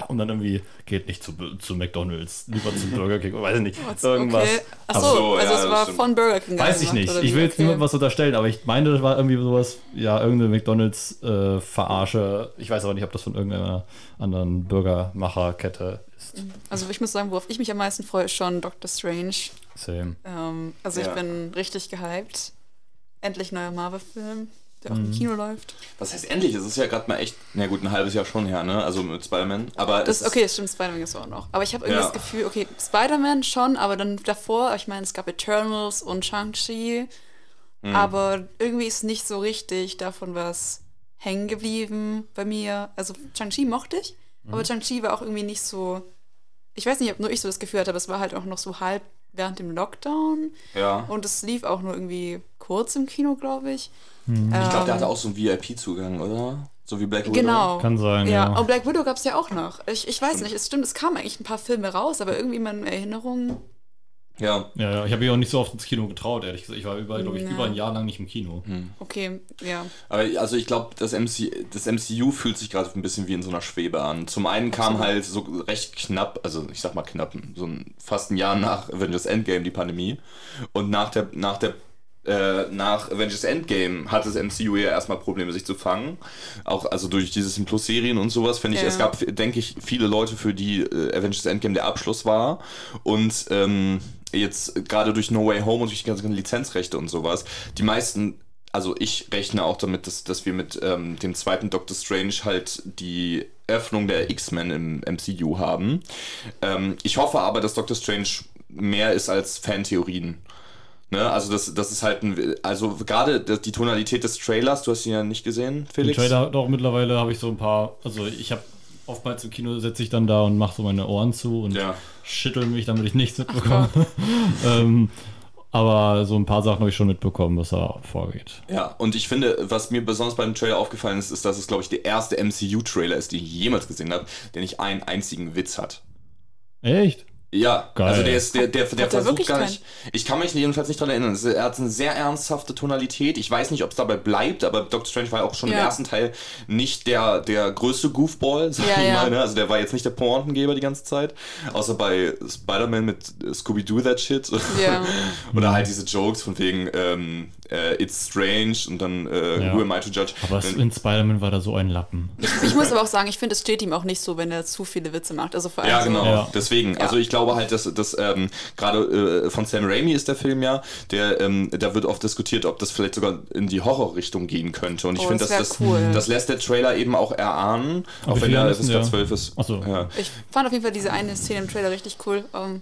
und dann irgendwie geht nicht zu, zu McDonalds, lieber zum Burger King, weiß ich nicht, What's- irgendwas. Okay. Ach so, Ach so, also ja, es war stimmt. von Burger King. Weiß ich gemacht, nicht. Ich will jetzt Okay. niemandem was unterstellen, aber ich meine, das war irgendwie sowas, ja, irgendeine McDonalds-Verarsche. ich weiß aber nicht, ob das von irgendeiner anderen Burgermacherkette ist. Also ich muss sagen, worauf ich mich am meisten freue, ist schon Doctor Strange. Same. Ähm, also Ja. ich bin richtig gehypt. Endlich neuer Marvel-Film, der auch Mhm. im Kino läuft. Was heißt endlich? Es ist ja gerade mal echt, na gut, ein halbes Jahr schon her, ne? Also mit Spider-Man. Aber Das, es okay, das stimmt, Spider-Man ist auch noch. Aber ich habe irgendwie Ja. das Gefühl, okay, Spider-Man schon, aber dann davor, ich meine, es gab Eternals und Shang-Chi, Mhm. aber irgendwie ist nicht so richtig davon was hängen geblieben bei mir. Also Shang-Chi mochte ich, Mhm. aber Shang-Chi war auch irgendwie nicht so, ich weiß nicht, ob nur ich so das Gefühl hatte, aber es war halt auch noch so halb während dem Lockdown ja. und es lief auch nur irgendwie kurz im Kino, glaube ich. Ich glaube, der Ähm, hatte auch so einen VIP-Zugang, oder? So wie Black Widow. Genau. Kann sein, Ja, ja. und Black Widow gab es ja auch noch. Ich, ich weiß nicht, es stimmt, es kamen eigentlich ein paar Filme raus, aber irgendwie in meinen Erinnerungen. Ja. Ja, ja, ich habe mich auch nicht so oft ins Kino getraut, ehrlich gesagt. Ich war über, glaube ich, Ja. über ein Jahr lang nicht im Kino. Okay, ja. Aber also ich glaube, das, MC, das MCU fühlt sich gerade ein bisschen wie in so einer Schwebe an. Zum einen kam Absolut. halt so recht knapp, also ich sag mal knapp, so ein, fast ein Jahr nach Avengers Endgame die Pandemie. Und nach der, nach der äh, nach Avengers Endgame hat das MCU ja erstmal Probleme, sich zu fangen. Auch also durch dieses Plus-Serien und sowas, finde ich, Ja. es gab, denke ich, viele Leute, für die äh, Avengers Endgame der Abschluss war. Und ähm, jetzt gerade durch No Way Home und durch die ganzen Lizenzrechte und sowas, die meisten also ich rechne auch damit, dass, dass wir mit ähm, dem zweiten Doctor Strange halt die Öffnung der X-Men im MCU haben. Ähm, ich hoffe aber, dass Doctor Strange mehr ist als Fantheorien. Ne? Also das, das ist halt ein, also gerade die Tonalität des Trailers, du hast ihn ja nicht gesehen, Den Felix? Trailer doch mittlerweile habe ich so ein paar, also ich habe oftmals im Kino sitze ich dann da und mache so meine Ohren zu und Ja. schüttel mich, damit ich nichts mitbekomme. ähm, aber so ein paar Sachen habe ich schon mitbekommen, was da vorgeht. Ja, und ich finde, was mir besonders beim Trailer aufgefallen ist, ist, dass es, glaube ich, der erste MCU-Trailer ist, den ich jemals gesehen habe, der nicht einen einzigen Witz hat. Echt? Ja, Geil. also der ist der der, der er versucht gar keinen? nicht. Ich kann mich jedenfalls nicht dran erinnern. Er hat eine sehr ernsthafte Tonalität. Ich weiß nicht, ob es dabei bleibt, aber Doctor Strange war auch schon im Ja. ersten Teil nicht der der größte Goofball, sag Ja, ich ja. mal. Ne? Also der war jetzt nicht der Pointengeber die ganze Zeit, außer bei Spider-Man mit Scooby Doo that shit. Ja. Oder halt diese Jokes von wegen ähm, äh, It's strange und dann äh, Ja. Who am I to judge? Aber es, Dann- in Spider-Man war da so ein Lappen. Ich muss aber auch sagen, ich finde, es steht ihm auch nicht so, wenn er zu viele Witze macht. Also vor allem Ja, so, genau. Ja. Deswegen. Also ich glaube halt, dass, dass ähm, gerade äh, von Sam Raimi ist der Film ja, der, ähm, da wird oft diskutiert, ob das vielleicht sogar in die Horrorrichtung gehen könnte. Und ich Oh, finde, das das, cool. das lässt der Trailer eben auch erahnen, auch wenn er FSK der? 12 ist. Ach so. Ja. Ich fand auf jeden Fall diese eine Szene im Trailer richtig cool. Ähm,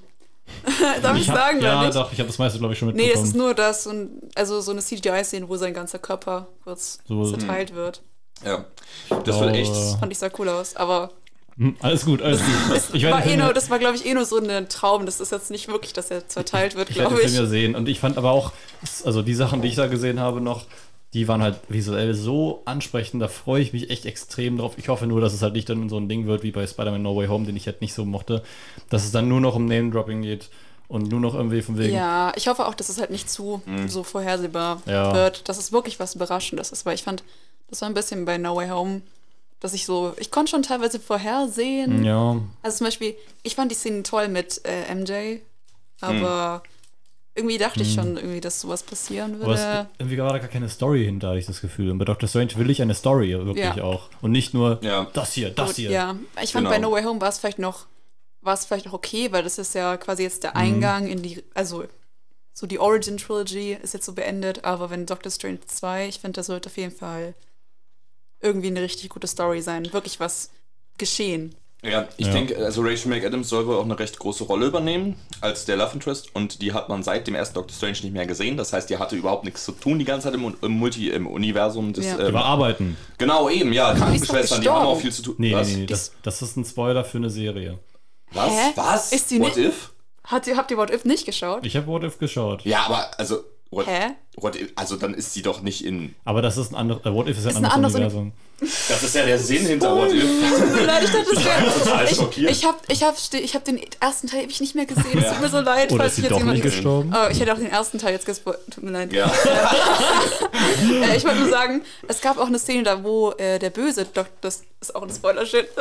darf ich, hab- sagen, ja, nicht? doch, ich habe das meiste, glaube ich, schon Nee, mitbekommen. es ist nur das, und, also so eine CGI-Szene, wo sein ganzer Körper kurz So- zerteilt wird. ja. Das wird echt. glaube- Fand ich sah cool aus, aber Hm, alles gut, alles gut. Ich war werde eh den, nur, das war, glaube ich, eh nur so ein Traum. Das ist jetzt nicht wirklich, dass er zerteilt wird, ich werde glaube den ich. Film ja sehen. Und ich fand aber auch, also die Sachen, die ich da gesehen habe noch, die waren halt visuell so ansprechend. Da freue ich mich echt extrem drauf. Ich hoffe nur, dass es halt nicht dann so ein Ding wird wie bei Spider-Man No Way Home, den ich halt nicht so mochte. Dass es dann nur noch um Name-Dropping geht und nur noch irgendwie von wegen. Ja, ich hoffe auch, dass es halt nicht zu so vorhersehbar Ja. wird, dass es wirklich was Überraschendes ist, weil ich fand, das war ein bisschen bei No Way Home, dass ich so, ich konnte schon teilweise vorhersehen. Ja, Also zum Beispiel, ich fand die Szenen toll mit äh, MJ, aber irgendwie dachte ich schon irgendwie, dass sowas passieren aber es, würde. irgendwie war da gar keine Story hinter, hatte ich das Gefühl. Und bei Doctor Strange will ich eine Story wirklich Ja. auch. Und nicht nur Ja. das hier, das Gut, hier. Ja, ich fand Genau. bei No Way Home war es vielleicht noch, war es vielleicht noch okay, weil das ist ja quasi jetzt der Eingang in die, also so die Origin Trilogy ist jetzt so beendet, aber wenn Doctor Strange 2, ich finde, das sollte auf jeden Fall irgendwie eine richtig gute Story sein, wirklich was geschehen. Ja, ich Ja. denke, also Rachel McAdams soll wohl auch eine recht große Rolle übernehmen als der Love Interest und die hat man seit dem ersten Doctor Strange nicht mehr gesehen. Das heißt, die hatte überhaupt nichts zu tun die ganze Zeit im, im Multi, im Universum des. Ja. ähm, Überarbeiten. genau, eben, ja, Krankenschwestern, die haben auch viel zu tun. Nee, Was? nee, nee, das, das ist ein Spoiler für eine Serie. Was? Hä? Was? Ist die What nicht- if? Hat ihr, habt ihr What If nicht geschaut? Ich habe What If geschaut. Ja, aber also. What, Hä? what if, also dann ist sie doch nicht in. Aber das ist ein anderes. Äh, What If ist Ist ein anderes anderes Universum. Das ist ja der Sinn hinter What if. Tut mir leid, ich dachte, das total wäre. schockiert. Ich, ich habe ich hab, ich hab den ersten Teil ewig nicht mehr gesehen. Es tut mir so leid, Oder falls ist ich jetzt doch jemanden nicht gestorben? Oh, ich hätte auch den ersten Teil jetzt gespoilt. Tut mir leid. Ja. Äh, ich wollte nur sagen, es gab auch eine Szene da, wo äh, der Böse, Dok das ist auch ein Spoiler-Shit.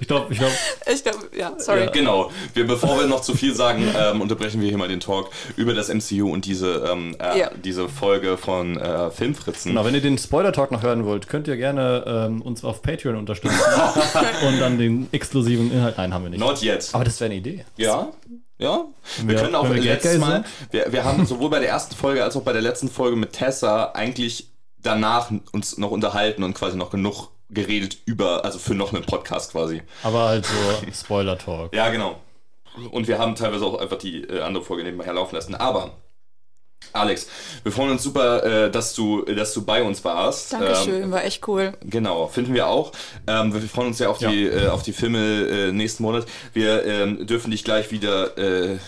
Ich glaube, ich glaube, ich glaube, ja, sorry. Ja, genau. Wir, bevor wir noch zu viel sagen, ähm, unterbrechen wir hier mal den Talk über das MCU und diese, ähm, äh, Ja. diese Folge von äh, Filmfritzen. genau, wenn ihr den Spoiler-Talk noch hören wollt, könnt ihr gerne ähm, uns auf Patreon unterstützen. und dann den exklusiven Inhalt. Nein, haben wir nicht. Not yet. Aber das wäre eine Idee. Ja, ja. Wir wir- können auch wir letztes Mal, wir, wir haben sowohl bei der ersten Folge als auch bei der letzten Folge mit Tessa eigentlich danach uns noch unterhalten und quasi noch genug geredet über, also für noch einen Podcast quasi. Aber halt so Spoiler-Talk. Ja, genau. Und wir haben teilweise auch einfach die äh, andere Folge nebenbei herlaufen lassen. Aber, Alex, wir freuen uns super, äh, dass, du, dass du bei uns warst. Dankeschön, Ähm, war echt cool. Genau, finden wir auch. Ähm, wir freuen uns sehr auf die, äh, auf die Filme äh, nächsten Monat. Wir ähm, dürfen dich gleich wieder äh,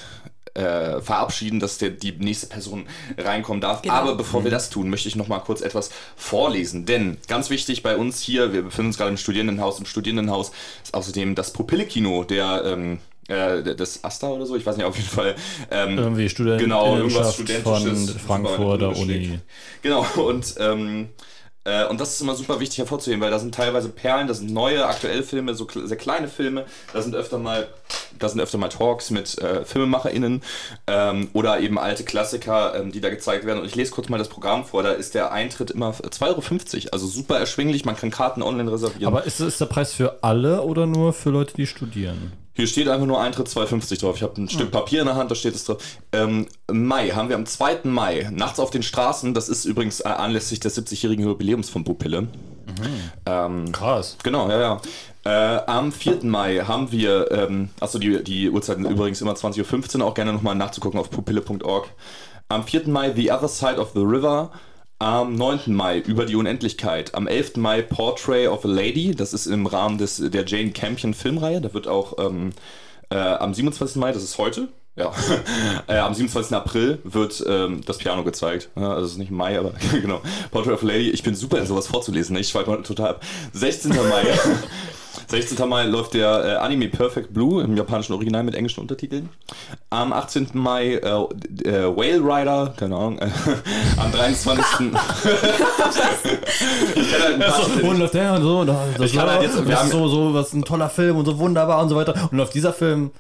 äh, verabschieden, dass der, die nächste Person reinkommen darf. Genau. Aber bevor wir das tun, möchte ich noch mal kurz etwas vorlesen. Denn ganz wichtig bei uns hier, wir befinden uns gerade im Studierendenhaus. Im Studierendenhaus ist außerdem das Pupille-Kino, der ähm, äh, das Asta oder so, ich weiß nicht, auf jeden Fall. Ähm, Irgendwie Student Genau, irgendwas von Studentisches. Frankfurter Super Uni. Genau, und, ähm, äh, und das ist immer super wichtig hervorzuheben, weil da sind teilweise Perlen, das sind neue, aktuelle Filme, so kle- sehr kleine Filme, da sind öfter mal, da sind öfter mal Talks mit äh, FilmemacherInnen ähm, oder eben alte Klassiker, ähm, die da gezeigt werden. Und ich lese kurz mal das Programm vor, da ist der Eintritt immer 2,50 Euro, also super erschwinglich, man kann Karten online reservieren. Aber ist, ist der Preis für alle oder nur für Leute, die studieren? Hier steht einfach nur Eintritt 2,50 drauf. Ich habe ein Ah. Stück Papier in der Hand, da steht es drauf. Ähm, Mai haben wir am 2. Mai, nachts auf den Straßen, das ist übrigens äh, anlässlich des 70-jährigen Jubiläums von Pupille. Ähm, Krass. genau, ja, ja. Äh, am 4. Mai haben wir, ähm, achso, die, die Uhrzeiten sind übrigens immer 20.15 Uhr, auch gerne nochmal nachzugucken auf pupille.org. Am 4. Mai The Other Side of the River. Am 9. Mai Über die Unendlichkeit. Am 11. Mai Portrait of a Lady. Das ist im Rahmen des, der Jane Campion Filmreihe. Da wird auch ähm, äh, am 27. Mai, das ist heute, ja, äh, am 27. April wird ähm, das Piano gezeigt. Ja, also es ist nicht Mai, aber genau. Portrait of a Lady. Ich bin super sowas vorzulesen. Ich schweife total ab. 16. Mai. 16. Mai läuft der äh, Anime Perfect Blue im japanischen Original mit englischen Untertiteln. Am 18. Mai äh, äh, Whale Rider, keine Ahnung. Äh, am 23. ich kenne halt ein paar So, und läuft der und so. Und das, Ich kann halt jetzt- wir haben- ist so, so was ein toller Film und so wunderbar und so weiter. Und läuft dieser Film.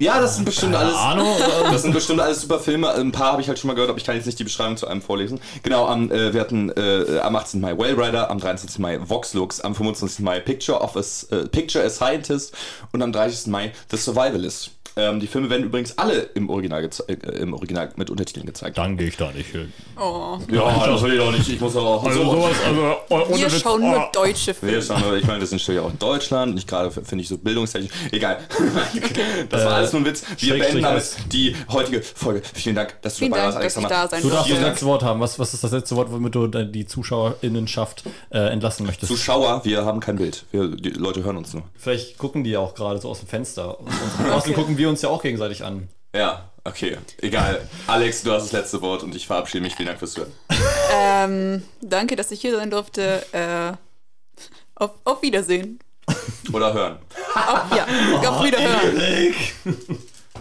Ja, das sind bestimmt alles. Ahnung. Das sind bestimmt alles super Filme. Ein paar habe ich halt schon mal gehört, aber ich kann jetzt nicht die Beschreibung zu einem vorlesen. Genau, am, äh, wir hatten äh, am 18. Mai Whale Rider, am 23. Mai Vox Lux, am 25. Mai Picture of a, äh, Picture a Scientist und am 30. Mai The Survivalist. Ähm, die Filme werden übrigens alle im Original, äh, im Original mit Untertiteln gezeigt. Dann gehe ich da nicht hin. Oh. Ja, das will ich auch nicht. Ich muss aber auch Also sowas, also ohne Wir Witz, schauen oh. nur deutsche Filme. wir, ich meine, wir sind ja auch in Deutschland. Nicht gerade finde ich so bildungstechnisch. Egal. Das war alles nur ein Witz. Wir beenden damit alles. die heutige Folge. Vielen Dank, dass du Vielen dabei Dank, warst, dass ich Alexander. da sein Du darfst das letzte Wort haben. Was, was ist das letzte Wort, womit du die ZuschauerInnenschaft äh, entlassen möchtest? Zuschauer, wir haben kein Bild. Wir, die Leute hören uns nur. Vielleicht gucken die ja auch gerade so aus dem Fenster. Und draußen gucken wir uns ja auch gegenseitig an. Ja, okay. Egal. Alex, du hast das letzte Wort und ich verabschiede mich. Vielen Dank fürs Zuhören. Ähm, danke, dass ich hier sein durfte. Äh, auf, auf Wiedersehen. Oder hören. Auf, ja, auf Wiederhören.